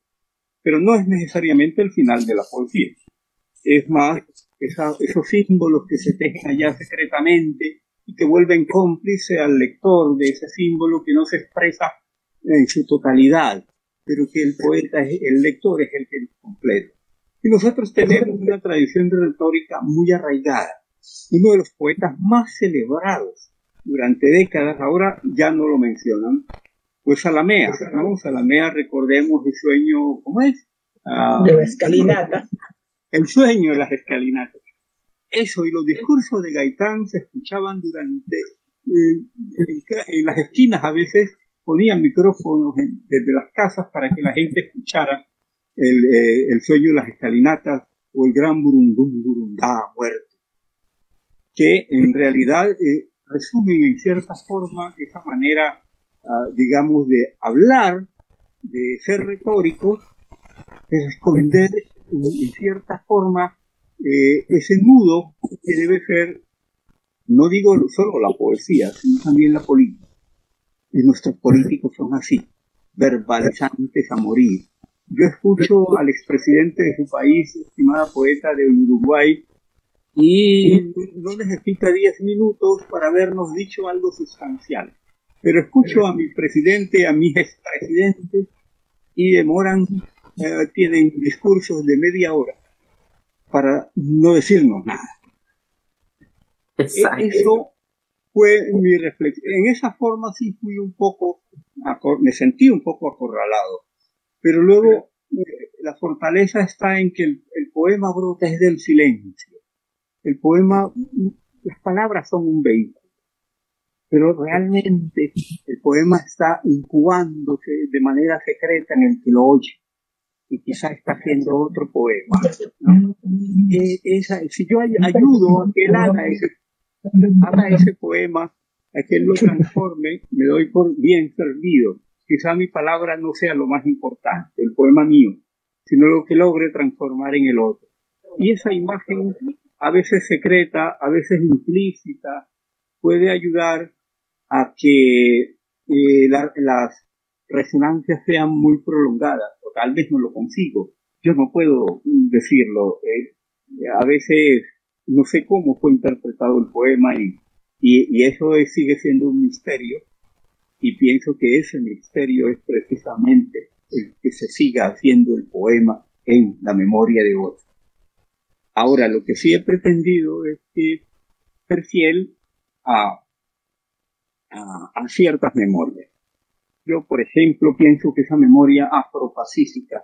Pero no es necesariamente el final de la poesía. Es más, esos símbolos que se tejen allá secretamente y que vuelven cómplice al lector de ese símbolo que no se expresa en su totalidad, pero que el poeta, el lector es el que lo completa. Y nosotros tenemos una tradición de retórica muy arraigada. Uno de los poetas más celebrados durante décadas, ahora ya no lo mencionan, pues Salamea, ¿no? Salamea, recordemos el sueño, ¿cómo es? Ah, de la escalinata. El sueño de las escalinatas. Eso, y los discursos de Gaitán se escuchaban durante, eh, en, las esquinas a veces ponían micrófonos desde las casas para que la gente escuchara el, eh, el sueño de las escalinatas o el gran burundum burundá muerto. Que en realidad eh, resumen en cierta forma esa manera, ah, digamos, de hablar, de ser retóricos, de esconder en, cierta forma eh, ese nudo que debe ser, no digo solo la poesía, sino también la política. Y nuestros políticos son así, verbalizantes a morir. Yo escucho al expresidente de su país, estimada poeta de Uruguay, y no necesita 10 minutos para habernos dicho algo sustancial. Pero escucho a mi presidente, a mis expresidentes, y demoran, eh, tienen discursos de media hora para no decirnos nada. Exacto. Eso fue mi reflexión. En esa forma sí fui un poco, me sentí un poco acorralado. Pero luego eh, la fortaleza está en que el, poema brota es del silencio. El poema, las palabras son un vehículo. Pero realmente el poema está incubándose de manera secreta en el que lo oye y quizá está haciendo otro poema. Eh, si yo ayudo a que él haga ese haga ese poema, a que él lo transforme, me doy por bien servido. Quizá mi palabra no sea lo más importante, el poema mío, sino lo que logre transformar en el otro. Y esa imagen, a veces secreta, a veces implícita, puede ayudar a que eh, las resonancias sean muy prolongadas, o tal vez no lo consigo. Yo no puedo decirlo. Eh, a veces no sé cómo fue interpretado el poema y, y, eso sigue siendo un misterio y pienso que ese misterio es precisamente el que se siga haciendo el poema en la memoria de otros. Ahora, lo que sí he pretendido es que ser fiel a, a, ciertas memorias. Yo, por ejemplo, pienso que esa memoria afropacífica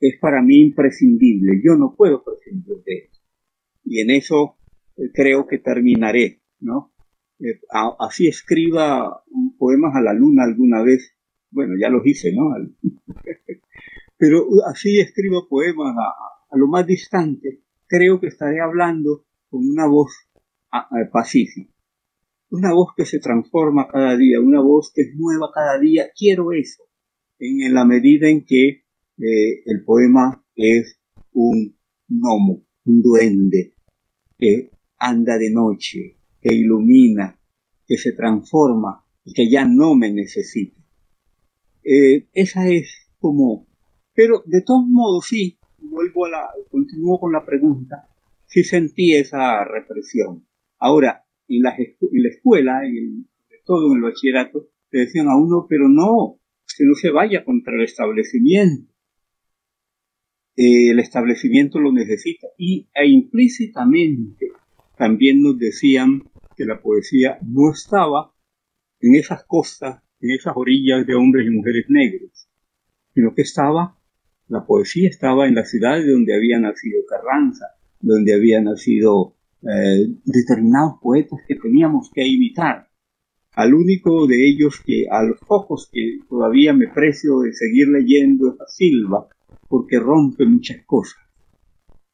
es para mí imprescindible. Yo no puedo prescindir de eso y en eso eh, creo que terminaré, ¿no? Eh, así escriba poemas a la luna alguna vez, bueno, ya los hice, ¿no? <laughs> Pero así escriba poemas a, lo más distante, creo que estaré hablando con una voz pacífica, una voz que se transforma cada día, una voz que es nueva cada día, quiero eso, en, la medida en que eh, el poema es un gnomo, un duende, que anda de noche, que ilumina, que se transforma y que ya no me necesita. Eh, esa es como, pero de todos modos sí, vuelvo a la, continúo con la pregunta, sí sentí esa represión. Ahora, en la, escuela, en todo en el bachillerato, te decían a uno, pero no, que no se vaya contra el establecimiento, eh, el establecimiento lo necesita. Y e implícitamente también nos decían que la poesía no estaba en esas costas, en esas orillas de hombres y mujeres negros, sino que estaba, la poesía estaba en las ciudades donde había nacido Carranza, donde había nacido eh, determinados poetas que teníamos que imitar. Al único de ellos que, a los pocos que todavía me precio de seguir leyendo es Silva, porque rompe muchas cosas.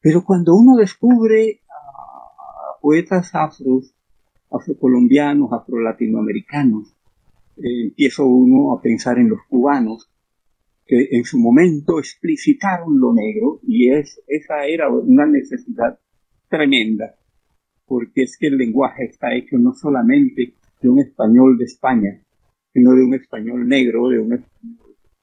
Pero cuando uno descubre a poetas afros, afrocolombianos, afrolatinoamericanos, eh, empieza uno a pensar en los cubanos, que en su momento explicitaron lo negro y es, esa era una necesidad tremenda, porque es que el lenguaje está hecho no solamente de un español de España, sino de un español negro, de un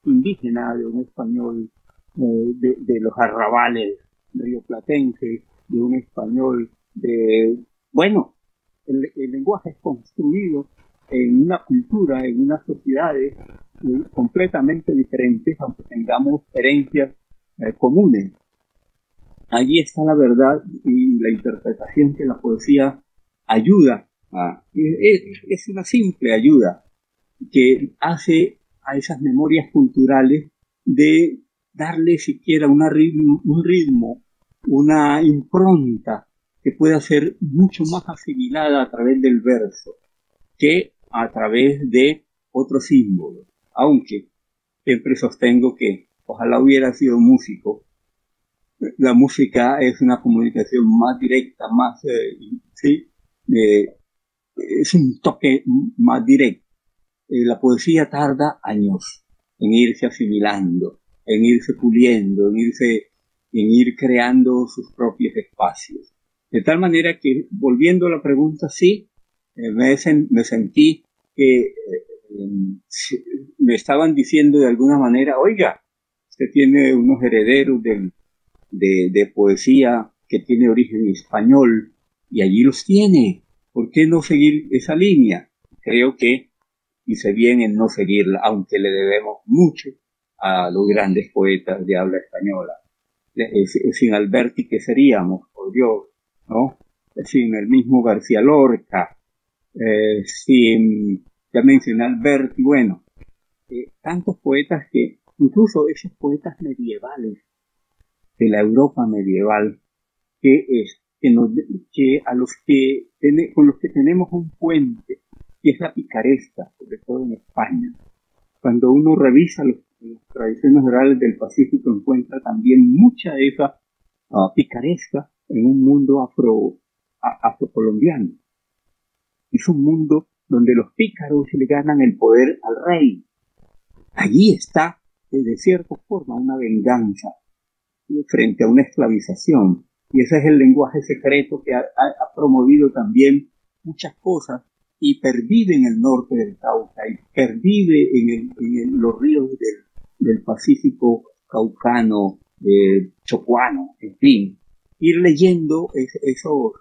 indígena, de un español eh, de, los arrabales rioplatenses, de un español, de, bueno, el, lenguaje es construido en una cultura, en unas sociedades eh, completamente diferentes, aunque tengamos herencias eh, comunes. Allí está la verdad y la interpretación que la poesía ayuda a, es una simple ayuda que hace a esas memorias culturales de darle siquiera un ritmo, una impronta que pueda ser mucho más asimilada a través del verso que a través de otros símbolos. Aunque siempre sostengo que ojalá hubiera sido músico. La música es una comunicación más directa, más, eh, sí, eh, es un toque más directo. Eh, la poesía tarda años en irse asimilando en irse puliendo, en irse, en ir creando sus propios espacios. De tal manera que, volviendo a la pregunta, sí, eh, me, sentí que eh, me estaban diciendo de alguna manera, oiga, Usted tiene unos herederos de, de poesía que tiene origen español y allí los tiene. ¿Por qué no seguir esa línea? Creo que hice bien en no seguirla, aunque le debemos mucho a los grandes poetas de habla española. Sin Alberti, ¿qué seríamos? Por Dios, ¿no? Sin el mismo García Lorca, eh, sin, ya mencioné Alberti, bueno, eh, tantos poetas que, incluso esos poetas medievales de la Europa medieval, que, es, que, nos, que a los que con los que tenemos un puente, que es la picaresca, sobre todo en España. Cuando uno revisa las tradiciones orales del Pacífico, encuentra también mucha de esa uh, picaresca en un mundo afro, afrocolombiano. Es un mundo donde los pícaros le ganan el poder al rey. Allí está, de cierta forma, una venganza frente a una esclavización. Y ese es el lenguaje secreto que ha, promovido también muchas cosas y pervive en el norte del Cauca y pervive en, los ríos del, Pacífico caucano, eh, chocuano, en fin. Ir leyendo eso,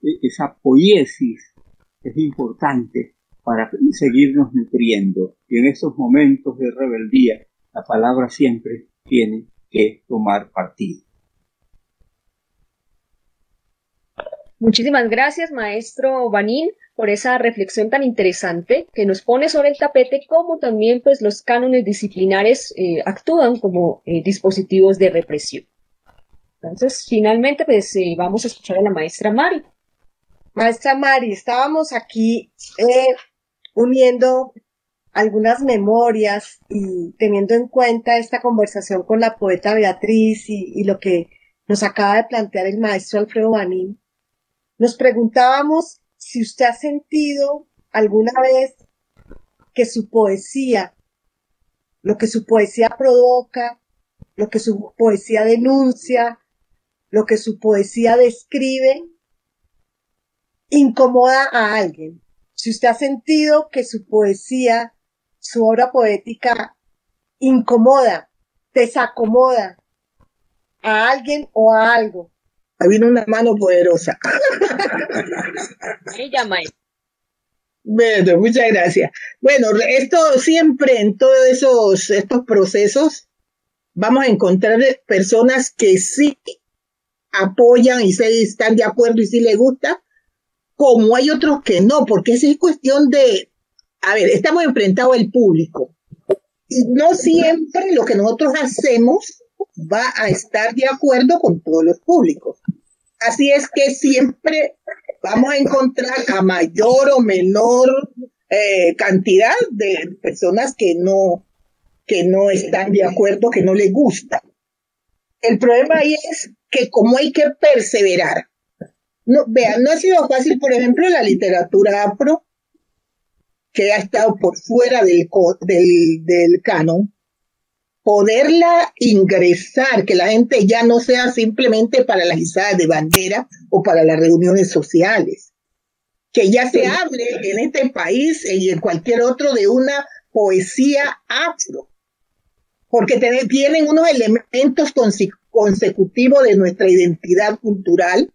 esa poiesis es importante para seguirnos nutriendo. Y en esos momentos de rebeldía, la palabra siempre tiene que tomar partido. Muchísimas gracias, maestro Banín, por esa reflexión tan interesante que nos pone sobre el tapete cómo también pues, los cánones disciplinares eh, actúan como eh, dispositivos de represión. Entonces, finalmente, pues eh, vamos a escuchar a la maestra Mari. Maestra Mari, estábamos aquí uniendo algunas memorias y teniendo en cuenta esta conversación con la poeta Beatriz y, y lo que nos acaba de plantear el maestro Alfredo Banín nos preguntábamos si usted ha sentido alguna vez que su poesía, lo que su poesía provoca, lo que su poesía denuncia, lo que su poesía describe, incomoda a alguien. Si usted ha sentido que su poesía, su obra poética, incomoda, desacomoda a alguien o a algo, vino una mano poderosa. Bueno, muchas gracias. Bueno, esto siempre en todos esos estos procesos vamos a encontrar personas que sí apoyan y se están de acuerdo y sí les gusta, como hay otros que no, porque es cuestión de, a ver, estamos enfrentados al público. Y no siempre lo que nosotros hacemos va a estar de acuerdo con todos los públicos. Así es que siempre vamos a encontrar a mayor o menor eh, cantidad de personas que no, que no están de acuerdo, que no les gusta. El problema ahí es que como hay que perseverar. No, vean, no ha sido fácil, por ejemplo, la literatura afro, que ha estado por fuera del, del, del canon, poderla ingresar, que la gente ya no sea simplemente para las izadas de bandera o para las reuniones sociales, que ya se hable en este país y en cualquier otro de una poesía afro, porque tienen unos elementos consecutivos de nuestra identidad cultural,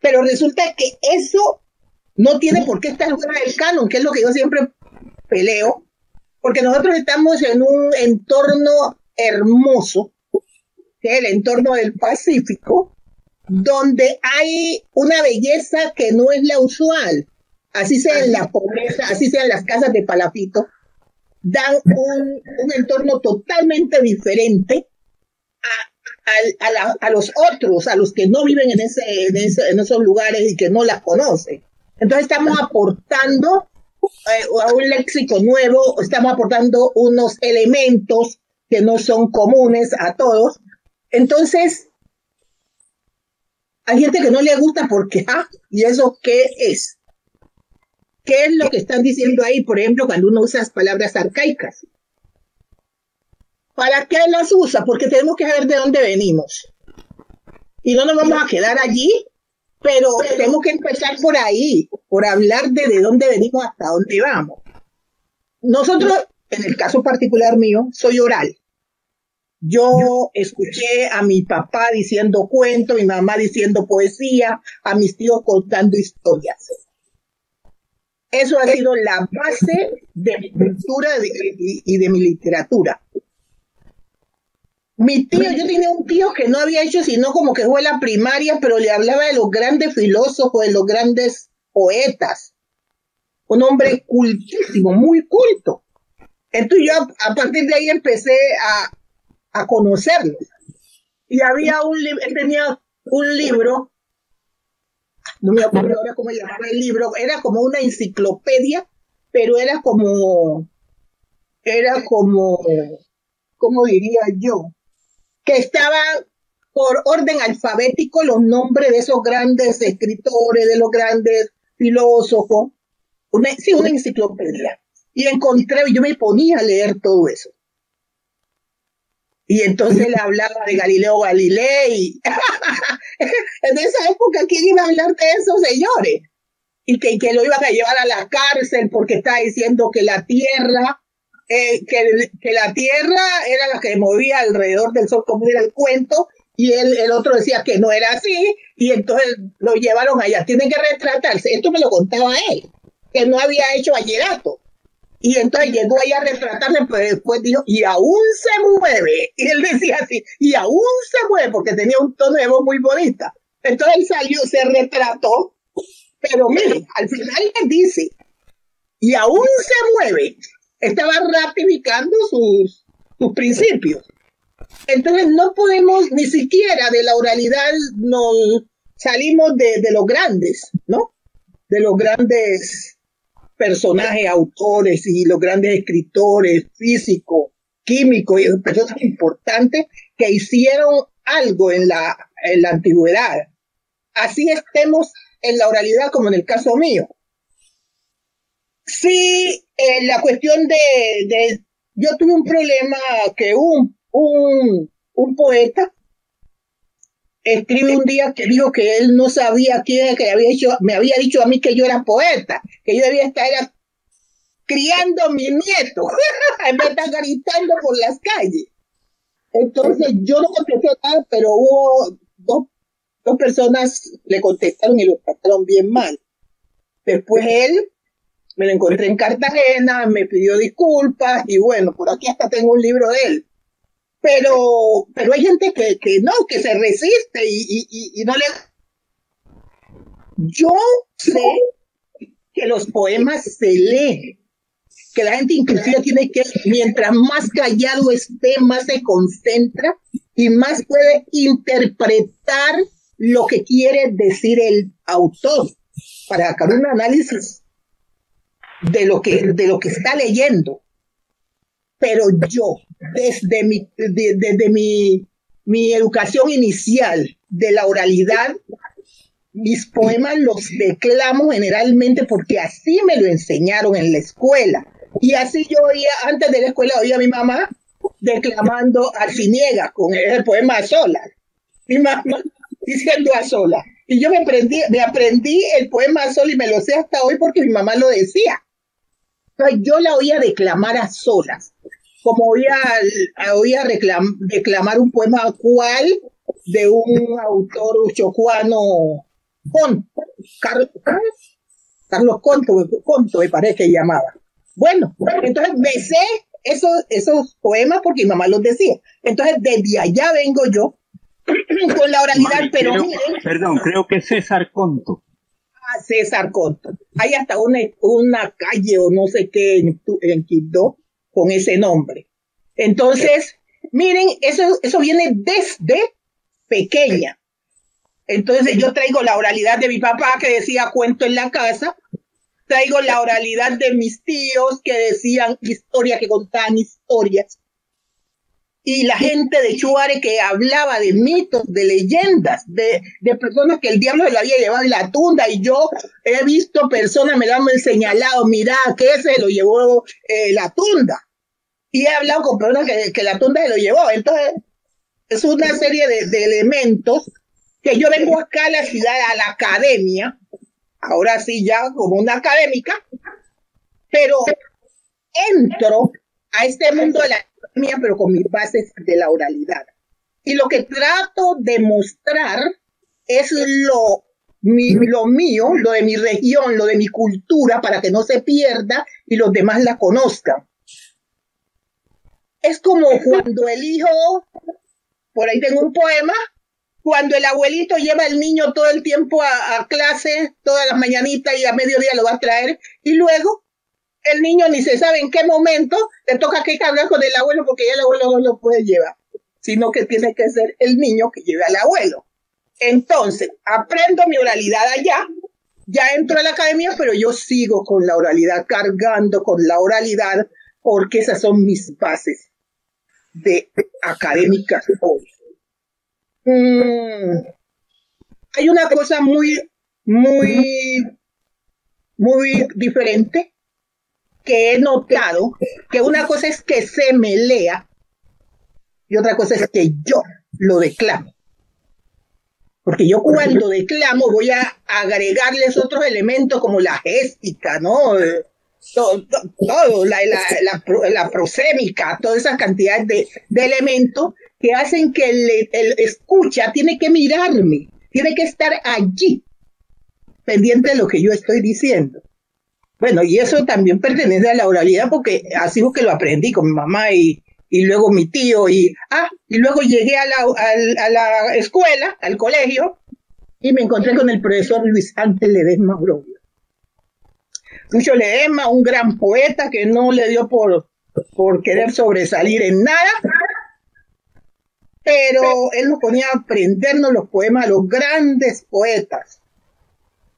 pero resulta que eso no tiene por qué estar fuera del canon, que es lo que yo siempre peleo, porque nosotros estamos en un entorno hermoso, que el entorno del Pacífico, donde hay una belleza que no es la usual. Así sea en la pobreza, así sea en las casas de Palapito, dan un, entorno totalmente diferente a, los otros, a los que no viven en, ese, en, esos lugares y que no las conocen. Entonces estamos aportando eh, a un léxico nuevo, estamos aportando unos elementos que no son comunes a todos. Entonces, hay gente que no le gusta porque, <laughs> ah, ¿y eso qué es? ¿Qué es lo que están diciendo ahí, por ejemplo, cuando uno usa palabras arcaicas? ¿Para qué las usa? Porque tenemos que saber de dónde venimos. Y no nos vamos a quedar allí, pero tenemos que empezar por ahí, por hablar de de dónde venimos hasta dónde vamos. Nosotros, en el caso particular mío, soy oral Yo escuché a mi papá diciendo cuentos, mi mamá diciendo poesía, a mis tíos contando historias. Eso ha sido la base de mi cultura y de mi literatura. Mi tío, yo tenía un tío que no había hecho sino como que fue la primaria, pero le hablaba de los grandes filósofos, de los grandes poetas. Un hombre cultísimo, muy culto. Entonces yo a, partir de ahí empecé a, a conocerlo. Y había un libro, él tenía un libro, no me acuerdo ahora cómo llamaba el libro, era como una enciclopedia, pero era como, era como, ¿cómo diría yo? que estaban por orden alfabético los nombres de esos grandes escritores, de los grandes filósofos. Una, sí, una enciclopedia. Y encontré, yo me ponía a leer todo eso. Y entonces le hablaba de Galileo Galilei. <laughs> en esa época, ¿quién iba a hablar de esos señores? Y que, lo iban a llevar a la cárcel porque está diciendo que la tierra eh, que, la Tierra era la que movía alrededor del Sol, como era el cuento, y el, el otro decía que no era así, y entonces lo llevaron allá. Tienen que retratarse. Esto me lo contaba él, que no había hecho bachillerato. Y entonces llegó ahí a retratarse, pero después dijo, y aún se mueve. Y él decía así, y aún se mueve, porque tenía un tono de voz muy bonita. Entonces él salió, se retrató, pero mire, al final él dice, y aún se mueve estaba ratificando sus, sus principios. Entonces no podemos ni siquiera de la oralidad nos salimos de, de los grandes, ¿no? De los grandes personajes, autores y los grandes escritores, físicos, químicos y personas importantes que hicieron algo en la, en la antigüedad. Así estemos en la oralidad como en el caso mío. Sí, eh, la cuestión de, yo tuve un problema que un, un, un poeta escribe un día que dijo que él no sabía quién que había hecho, me había dicho a mí que yo era poeta, que yo debía estar criando a mi nieto, <laughs> en vez de gritando por las calles. Entonces yo no contesté nada, pero hubo dos, dos personas le contestaron y lo trataron bien mal. Después él me lo encontré en Cartagena, me pidió disculpas y bueno, por aquí hasta tengo un libro de él. Pero, pero hay gente que, que no, que se resiste y, y, no le... Yo sé que los poemas se leen, que la gente inclusive tiene que, mientras más callado esté, más se concentra y más puede interpretar lo que quiere decir el autor para sacar un análisis de lo que, de lo que está leyendo. Pero yo, desde mi, desde mi, mi educación inicial de la oralidad, mis poemas los declamo generalmente porque así me lo enseñaron en la escuela. Y así yo oía, antes de la escuela, oía a mi mamá declamando a Ciniega con el poema a solas. Mi mamá diciendo a solas. Y yo me aprendí, me aprendí el poema a solas y me lo sé hasta hoy porque mi mamá lo decía yo la oía declamar a solas, como oía, oía declamar un poema cual de un autor chocuano, Carlos, Carlos Conto, Conto me parece que llamaba. Bueno, entonces me sé esos, esos poemas porque mi mamá los decía. Entonces, desde allá vengo yo <clears throat> con la oralidad, pero... perdón, creo que César Conto. César Conto. Hay hasta una, una calle o no sé qué en, en Quibdó con ese nombre. Entonces, miren, eso, eso viene desde pequeña. Entonces yo traigo la oralidad de mi papá que decía cuento en la casa, traigo la oralidad de mis tíos que decían historias, que contaban historias, y la gente de Chuare que hablaba de mitos, de leyendas, de, de personas que el diablo se la había llevado en la tunda y yo he visto personas, me lo han señalado, mira, que se lo llevó eh, la tunda. Y he hablado con personas que, que, la tunda se lo llevó. Entonces, es una serie de, de elementos que yo vengo acá a la ciudad, a la academia, ahora sí ya como una académica, pero entro a este mundo de la academia, pero con mis bases de la oralidad. Y lo que trato de mostrar es lo, lo mío, lo de mi región, lo de mi cultura, para que no se pierda y los demás la conozcan. Es como cuando el hijo, por ahí tengo un poema, cuando el abuelito lleva al niño todo el tiempo a, clase, todas las mañanitas y a mediodía lo va a traer, y luego el niño ni se sabe en qué momento le toca que cargar con el abuelo porque ya el abuelo no lo puede llevar, sino que tiene que ser el niño que lleve al abuelo. Entonces, aprendo mi oralidad allá, ya entro a la academia, pero yo sigo con la oralidad, cargando con la oralidad, porque esas son mis bases de académicas hoy. Mm, hay una cosa muy, muy, muy diferente que he notado, que una cosa es que se me lea y otra cosa es que yo lo declamo. Porque yo cuando declamo voy a agregarles otros elementos como la géstica, ¿no? Todo, todo, la, la, la, prosémica, todas esas cantidades de, de elementos que hacen que el, escucha tiene que mirarme, tiene que estar allí, pendiente de lo que yo estoy diciendo. Bueno, y eso también pertenece a la oralidad porque así fue que lo aprendí con mi mamá y, y luego mi tío y, ah, y luego llegué a la, a, la escuela, al colegio, y me encontré con el profesor Luis Ángel Ledesma Brovio. Lucho Ledesma, un gran poeta que no le dio por, por querer sobresalir en nada, pero él nos ponía a aprendernos los poemas a los grandes poetas.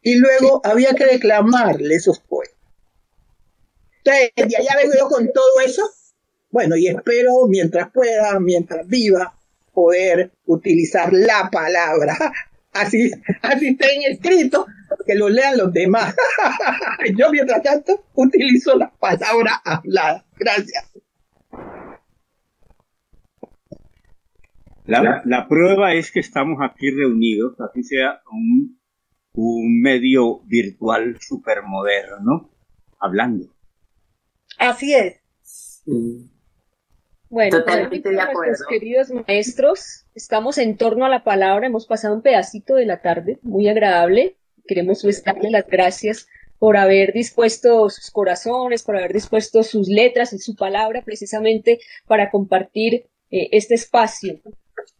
Y luego había que declamarle esos poemas. Entonces, de allá vengo yo con todo eso bueno, y espero mientras pueda, mientras viva, poder utilizar la palabra. <laughs> Así, así estén escrito, que lo lean los demás. <laughs> Yo, mientras tanto, utilizo la palabra hablada. Gracias. La, prueba es que estamos aquí reunidos, así sea un, un medio virtual supermoderno, hablando. Así es. Bueno, Totalmente de acuerdo. queridos maestros, estamos en torno a la palabra, hemos pasado un pedacito de la tarde muy agradable. Queremos darle las gracias por haber dispuesto sus corazones, por haber dispuesto sus letras y su palabra precisamente para compartir eh, este espacio.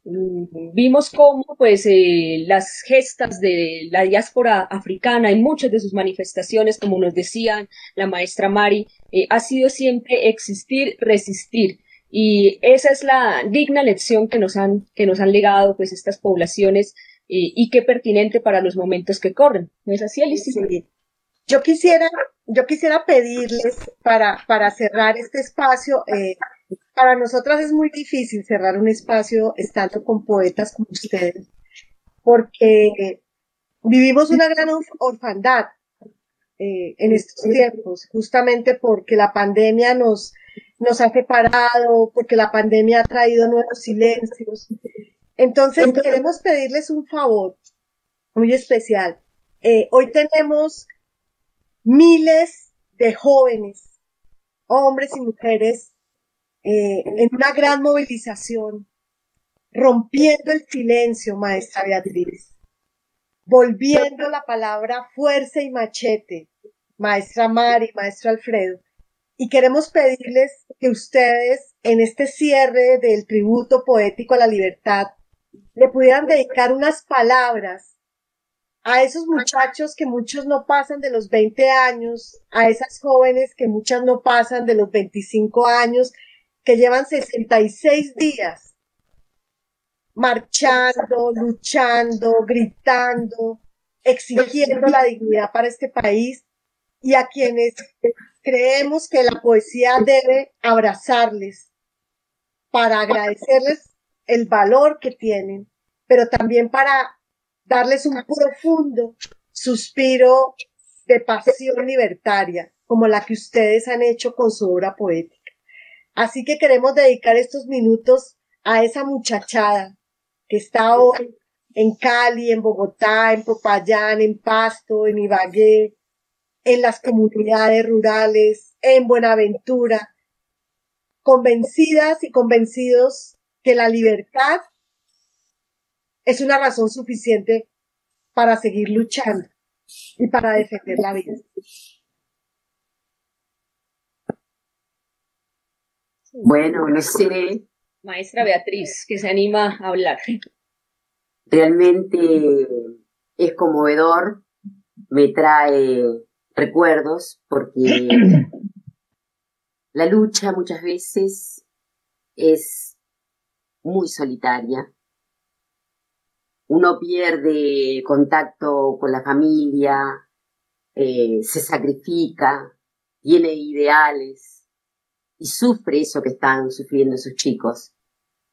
Mm, vimos cómo pues eh, las gestas de la diáspora africana en muchas de sus manifestaciones, como nos decían la maestra Mari, eh, ha sido siempre existir, resistir y esa es la digna lección que nos han, que nos han legado pues estas poblaciones eh, y qué pertinente para los momentos que corren. ¿No es así, Alicia? Yo quisiera, yo quisiera pedirles para, para cerrar este espacio, eh, para nosotras es muy difícil cerrar un espacio estando con poetas como ustedes, porque vivimos una gran orfandad eh, en estos tiempos, justamente porque la pandemia nos, nos ha separado, porque la pandemia ha traído nuevos silencios. Entonces, queremos pedirles un favor muy especial. Eh, hoy tenemos miles de jóvenes, hombres y mujeres, eh, en una gran movilización, rompiendo el silencio, maestra Beatriz, volviendo la palabra fuerza y machete, maestra Mari, maestro Alfredo, y queremos pedirles que ustedes, en este cierre del tributo poético a la libertad, le pudieran dedicar unas palabras a esos muchachos que muchos no pasan de los 20 años, a esas jóvenes que muchas no pasan de los 25 años, que llevan 66 días marchando, luchando, gritando, exigiendo la dignidad para este país y a quienes creemos que la poesía debe abrazarles para agradecerles el valor que tienen, pero también para darles un profundo suspiro de pasión libertaria, como la que ustedes han hecho con su obra poética. Así que queremos dedicar estos minutos a esa muchachada que está hoy en Cali, en Bogotá, en Popayán, en Pasto, en Ibagué, en las comunidades rurales, en Buenaventura, convencidas y convencidos que la libertad es una razón suficiente para seguir luchando y para defender la vida. Bueno. Maestra Beatriz, que se anima a hablar. Realmente es conmovedor, me trae recuerdos porque <clears throat> la lucha muchas veces es muy solitaria. Uno pierde contacto con la familia, eh, se sacrifica, tiene ideales y sufre eso que están sufriendo sus chicos.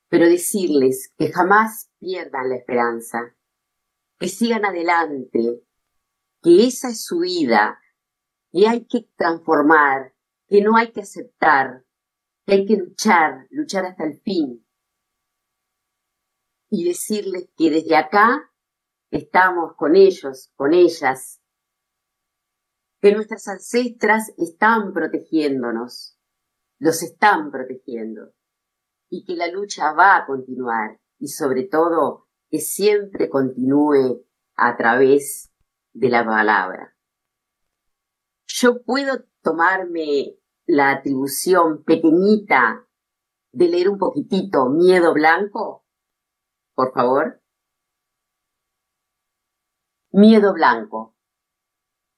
Pero decirles que jamás pierdan la esperanza, que sigan adelante, que esa es su vida, que hay que transformar, que no hay que aceptar, que hay que luchar, luchar hasta el fin. Y decirles que desde acá estamos con ellos, con ellas, que nuestras ancestras están protegiéndonos, los están protegiendo, y que la lucha va a continuar, y sobre todo que siempre continúe a través de la palabra. Yo puedo tomarme la atribución pequeñita de leer un poquitito Miedo Blanco? Por favor. Miedo Blanco.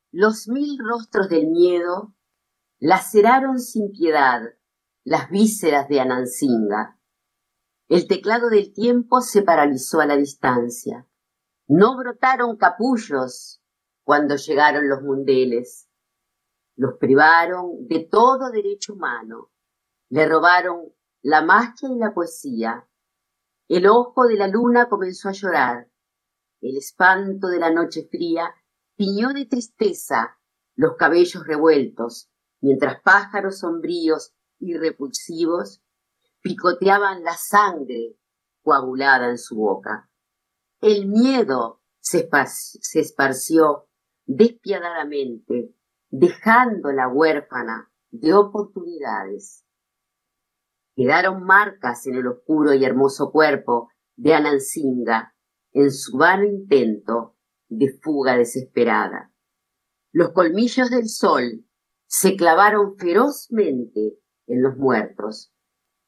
Los mil rostros del miedo laceraron sin piedad las vísceras de Anancinga. El teclado del tiempo se paralizó a la distancia. No brotaron capullos cuando llegaron los mundeles los privaron de todo derecho humano, le robaron la magia y la poesía. El ojo de la luna comenzó a llorar, el espanto de la noche fría tiñó de tristeza los cabellos revueltos, mientras pájaros sombríos y repulsivos picoteaban la sangre coagulada en su boca. El miedo se, esparció despiadadamente dejándola huérfana de oportunidades. Quedaron marcas en el oscuro y hermoso cuerpo de Anancinga en su vano intento de fuga desesperada. Los colmillos del sol se clavaron ferozmente en los muertos.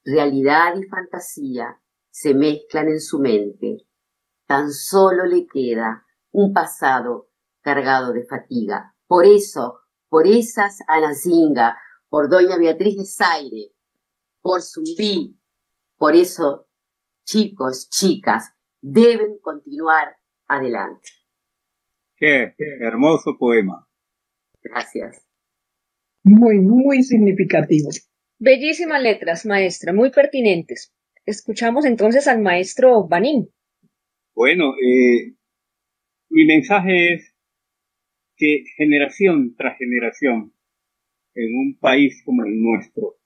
Realidad y fantasía se mezclan en su mente. Tan solo le queda un pasado cargado de fatiga. Por eso por esas Anazinga, por doña Beatriz de Zaire, por Zumbí. Por eso, chicos, chicas, deben continuar adelante. Qué, hermoso poema. Gracias. Muy, muy significativo. Bellísimas letras, maestra, muy pertinentes. Escuchamos entonces al maestro Banín. Bueno, eh, mi mensaje es que generación tras generación, en un país como el nuestro,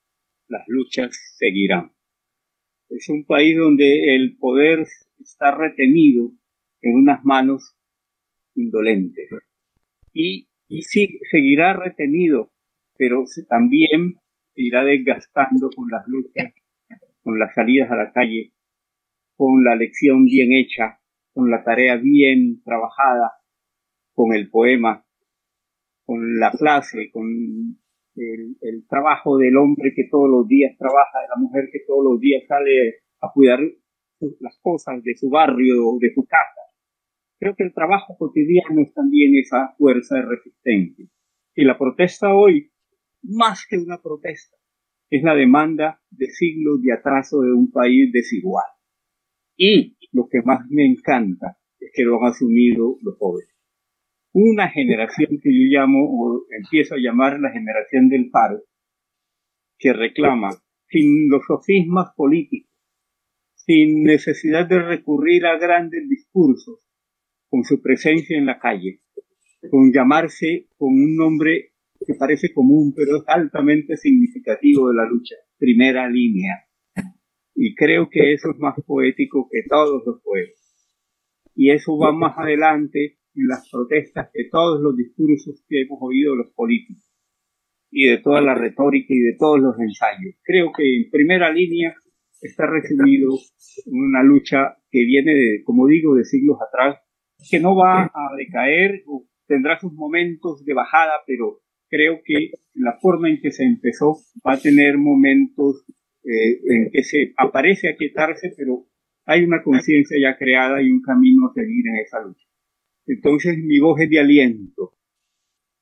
las luchas seguirán. Es un país donde el poder está retenido en unas manos indolentes. Y, y sí, seguirá retenido, pero también irá desgastando con las luchas, con las salidas a la calle, con la lección bien hecha, con la tarea bien trabajada, con el poema, con la clase, con el, trabajo del hombre que todos los días trabaja, de la mujer que todos los días sale a cuidar las cosas de su barrio, de su casa. Creo que el trabajo cotidiano es también esa fuerza de resistencia. Y la protesta hoy, más que una protesta, es la demanda de siglos de atraso de un país desigual. Y lo que más me encanta es que lo han asumido los jóvenes una generación que yo llamo, o empiezo a llamar la generación del paro, que reclama, sin los sofismas políticos, sin necesidad de recurrir a grandes discursos, con su presencia en la calle, con llamarse con un nombre que parece común, pero es altamente significativo de la lucha, primera línea. Y creo que eso es más poético que todos los poetas. Y eso va más adelante las protestas que todos los discursos que hemos oído de los políticos. y de toda la retórica y de todos los ensayos. Creo que en primera línea está resumido una lucha que viene de, como digo, de siglos atrás, que no va a decaer, tendrá sus momentos de bajada, pero creo que la forma en que se empezó va a tener momentos eh, en que se aparece a quietarse, pero hay una conciencia ya creada y un camino a seguir en esa lucha. Entonces mi voz es de aliento.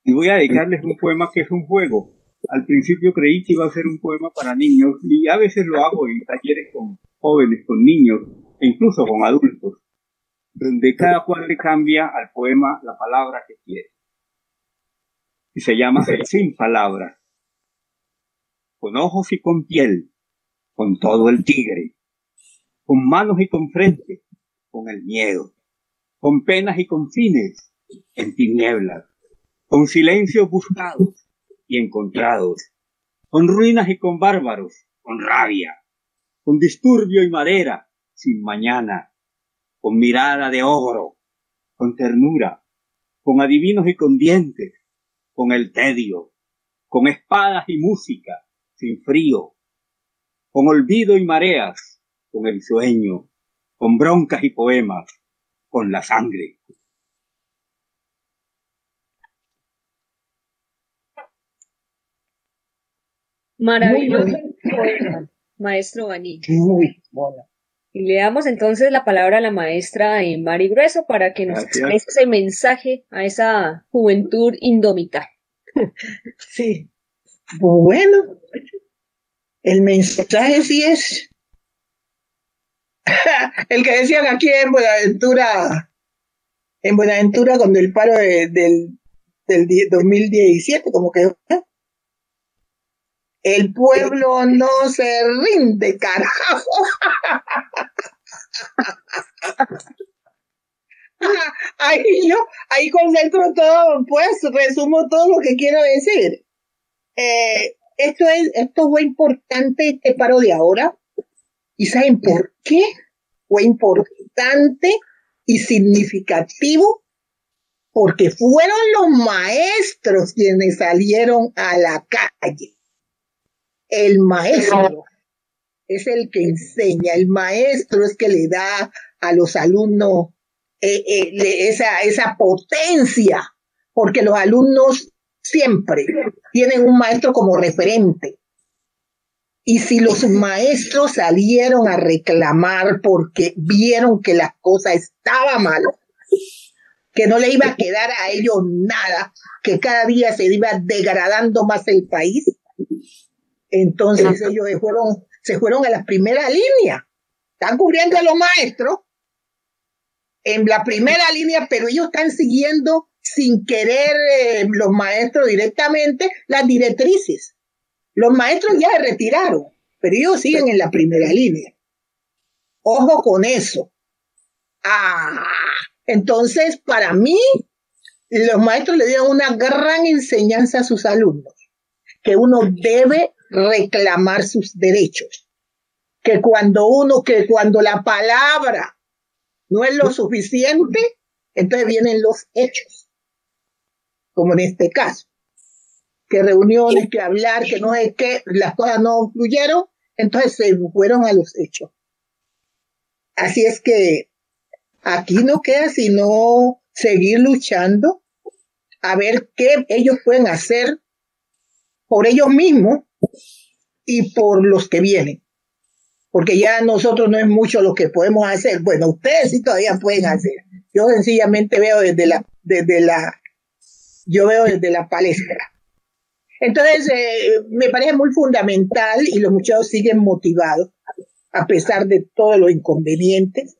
Y voy a dedicarles un poema que es un juego. Al principio creí que iba a ser un poema para niños y a veces lo hago en talleres con jóvenes, con niños e incluso con adultos, donde cada cual le cambia al poema la palabra que quiere. Y se llama Sin Palabras. Con ojos y con piel, con todo el tigre, con manos y con frente, con el miedo, con penas y con fines, en tinieblas, con silencios buscados y encontrados, con ruinas y con bárbaros, con rabia, con disturbio y madera, sin mañana, con mirada de ogro, con ternura, con adivinos y con dientes, con el tedio, con espadas y música, sin frío, con olvido y mareas, con el sueño, con broncas y poemas, con la sangre. Maravilloso maestro Bani. Muy bueno. Y le damos entonces la palabra a la maestra eh, Mari Grueso para que nos exprese ese mensaje a esa juventud indómita. <laughs> Sí. Bueno, el mensaje sí es <laughs> el que decían aquí en Buenaventura, en Buenaventura con el paro del, del 2017, como que el pueblo no se rinde, carajo. <laughs> ahí yo, ahí concentro todo, pues resumo todo lo que quiero decir. Eh, esto es, esto fue importante, este paro de ahora. ¿Y saben por qué? Fue importante y significativo porque fueron los maestros quienes salieron a la calle el maestro es el que enseña, el maestro es que le da a los alumnos eh, eh, esa, esa potencia, porque los alumnos siempre tienen un maestro como referente. Y si los maestros salieron a reclamar porque vieron que la cosa estaba mal, que no le iba a quedar a ellos nada, que cada día se iba degradando más el país, entonces ellos se fueron, se fueron a la primera línea. Están cubriendo a los maestros en la primera línea, pero ellos están siguiendo sin querer eh, los maestros directamente las directrices. Los maestros ya se retiraron, pero ellos siguen en la primera línea. Ojo con eso. Ah, entonces, para mí, los maestros le dieron una gran enseñanza a sus alumnos, que uno debe reclamar sus derechos. Que cuando uno, que cuando la palabra no es lo suficiente, entonces vienen los hechos. Como en este caso. Que reuniones, que hablar, que no es que las cosas no fluyeron, entonces se fueron a los hechos. Así es que aquí no queda sino seguir luchando a ver qué ellos pueden hacer por ellos mismos y por los que vienen. Porque ya nosotros no es mucho lo que podemos hacer. Bueno, ustedes sí todavía pueden hacer. Yo sencillamente veo desde la, desde la, yo veo desde la palestra. Entonces, eh, me parece muy fundamental y los muchachos siguen motivados a pesar de todos los inconvenientes.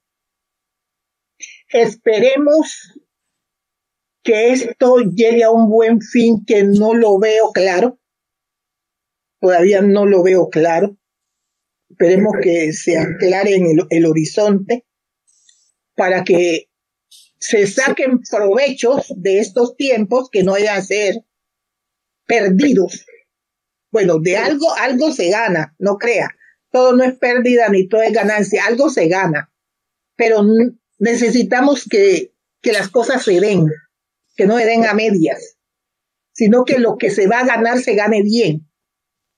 Esperemos que esto llegue a un buen fin que no lo veo claro, todavía no lo veo claro. Esperemos que se aclare en el, horizonte para que se saquen provechos de estos tiempos que no vayan a ser perdidos. Bueno, de algo, algo se gana, no crea. Todo no es pérdida ni todo es ganancia, algo se gana. Pero necesitamos que, que las cosas se den, que no se den a medias sino que lo que se va a ganar se gane bien.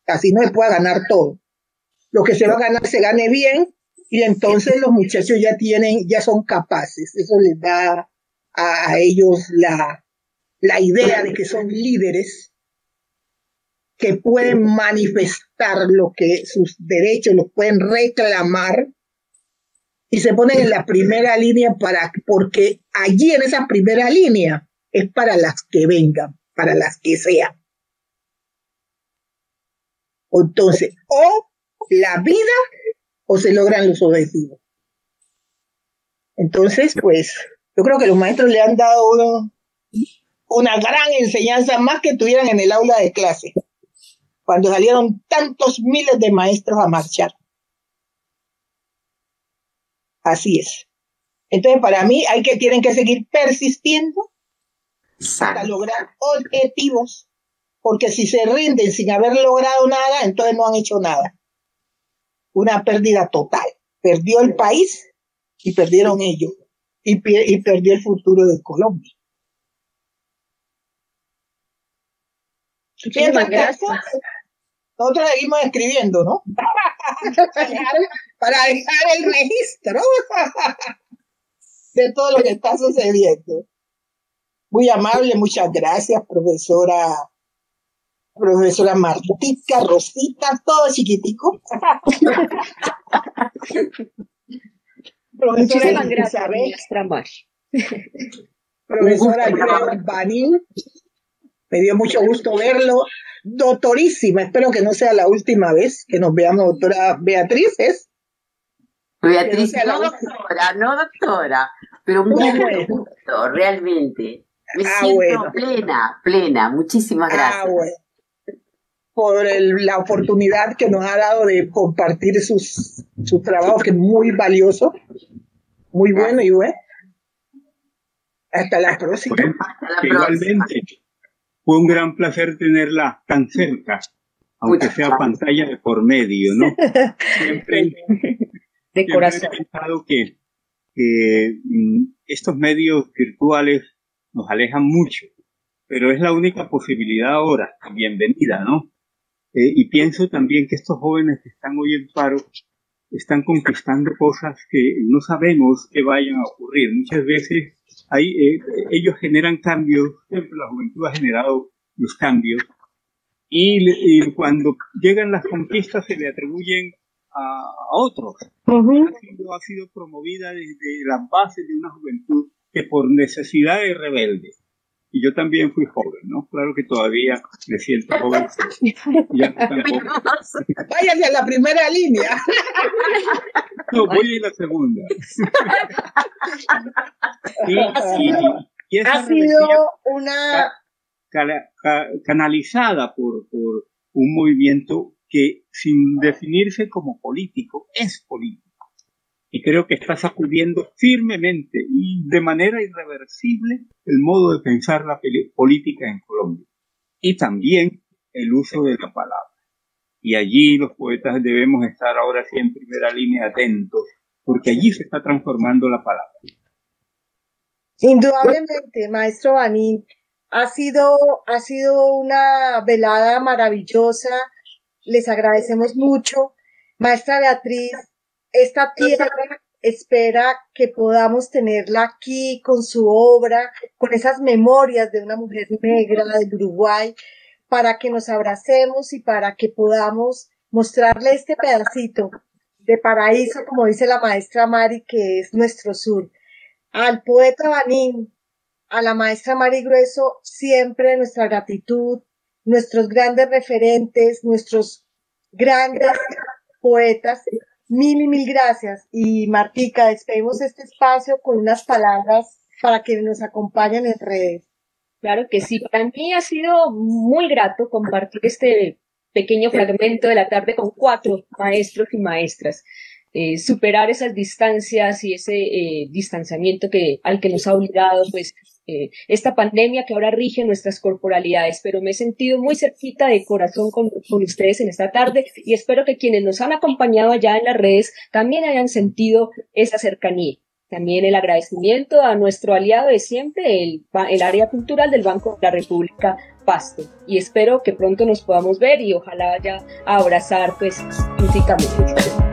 Así no se puede ganar todo. Lo que se va a ganar se gane bien y entonces los muchachos ya tienen, ya son capaces. Eso les da a, ellos la, la idea de que son líderes que pueden manifestar lo que sus derechos los pueden reclamar y se ponen en la primera línea para porque allí en esa primera línea es para las que vengan, para las que sean. Entonces, o la vida o se logran los objetivos. Entonces, pues, yo creo que los maestros le han dado una gran enseñanza más que tuvieran en el aula de clase, cuando salieron tantos miles de maestros a marchar. Así es. Entonces, para mí, hay que, tienen que seguir persistiendo hasta lograr objetivos, porque si se rinden sin haber logrado nada, entonces no han hecho nada. Una pérdida total. Perdió el país y perdieron ellos, y, y perdió el futuro de Colombia. nosotros seguimos escribiendo, ¿no? <laughs> para dejar el registro <laughs> de todo lo que está sucediendo. Muy amable, muchas gracias, profesora, profesora Martica, Rosita, todo chiquitico. profesora Isabel, profesora Banín, me dio mucho gusto verlo. Doctorísima, espero que no sea la última vez que nos veamos, doctora Beatriz, ¿es? Beatriz, no, doctora, no doctora, pero muy gusto, realmente. Me ah, siento plena, plena. Muchísimas ah, gracias. Ah, bueno. Por la oportunidad que nos ha dado de compartir sus, su trabajo, que es muy valioso, muy bueno y bueno. Hasta la próxima. igualmente, fue un gran placer tenerla tan cerca, aunque sea pantalla de por medio, ¿no? <laughs> Siempre, de corazón. he pensado que, que mm, estos medios virtuales nos alejan mucho, pero es la única posibilidad ahora, bienvenida, ¿no? Eh, y pienso también que estos jóvenes que están hoy en paro están conquistando cosas que no sabemos que vayan a ocurrir. Muchas veces hay, eh, ellos generan cambios, siempre la juventud ha generado los cambios, y, cuando llegan las conquistas se le atribuyen a, otros. ha, sido, ha sido promovida desde las bases de una juventud que por necesidad es rebelde. Y yo también fui joven, ¿no? Claro que todavía me siento joven. Ya tampoco. Váyase a la primera línea. No, voy a la segunda. ha sido una... canalizada por, por un movimiento que sin definirse como político, es político y creo que está sacudiendo firmemente y de manera irreversible el modo de pensar la política en Colombia y también el uso de la palabra. Y allí los poetas debemos estar ahora sí en primera línea atentos, porque allí se está transformando la palabra. Indudablemente, maestro Banín, ha sido, ha sido una velada maravillosa. Les agradecemos mucho. Maestra Beatriz, esta tierra espera que podamos tenerla aquí con su obra, con esas memorias de una mujer negra del Uruguay, para que nos abracemos y para que podamos mostrarle este pedacito de paraíso, como dice la maestra Mari, que es nuestro sur. Al poeta Banín, a la maestra Mari Grueso, siempre nuestra gratitud, nuestros grandes referentes, nuestros grandes poetas Mil y mil gracias. Y Martica, despedimos este espacio con unas palabras para que nos acompañen en redes. Claro que sí, para mí ha sido muy grato compartir este pequeño fragmento de la tarde con cuatro maestros y maestras. Eh, superar esas distancias y ese eh, distanciamiento que, al que nos ha obligado pues eh, esta pandemia que ahora rige nuestras corporalidades, pero me he sentido muy cerquita de corazón con, ustedes en esta tarde y espero que quienes nos han acompañado allá en las redes también hayan sentido esa cercanía. También el agradecimiento a nuestro aliado de siempre, el, el área cultural del Banco de la República Pasto. Y espero que pronto nos podamos ver y ojalá vaya a abrazar pues físicamente.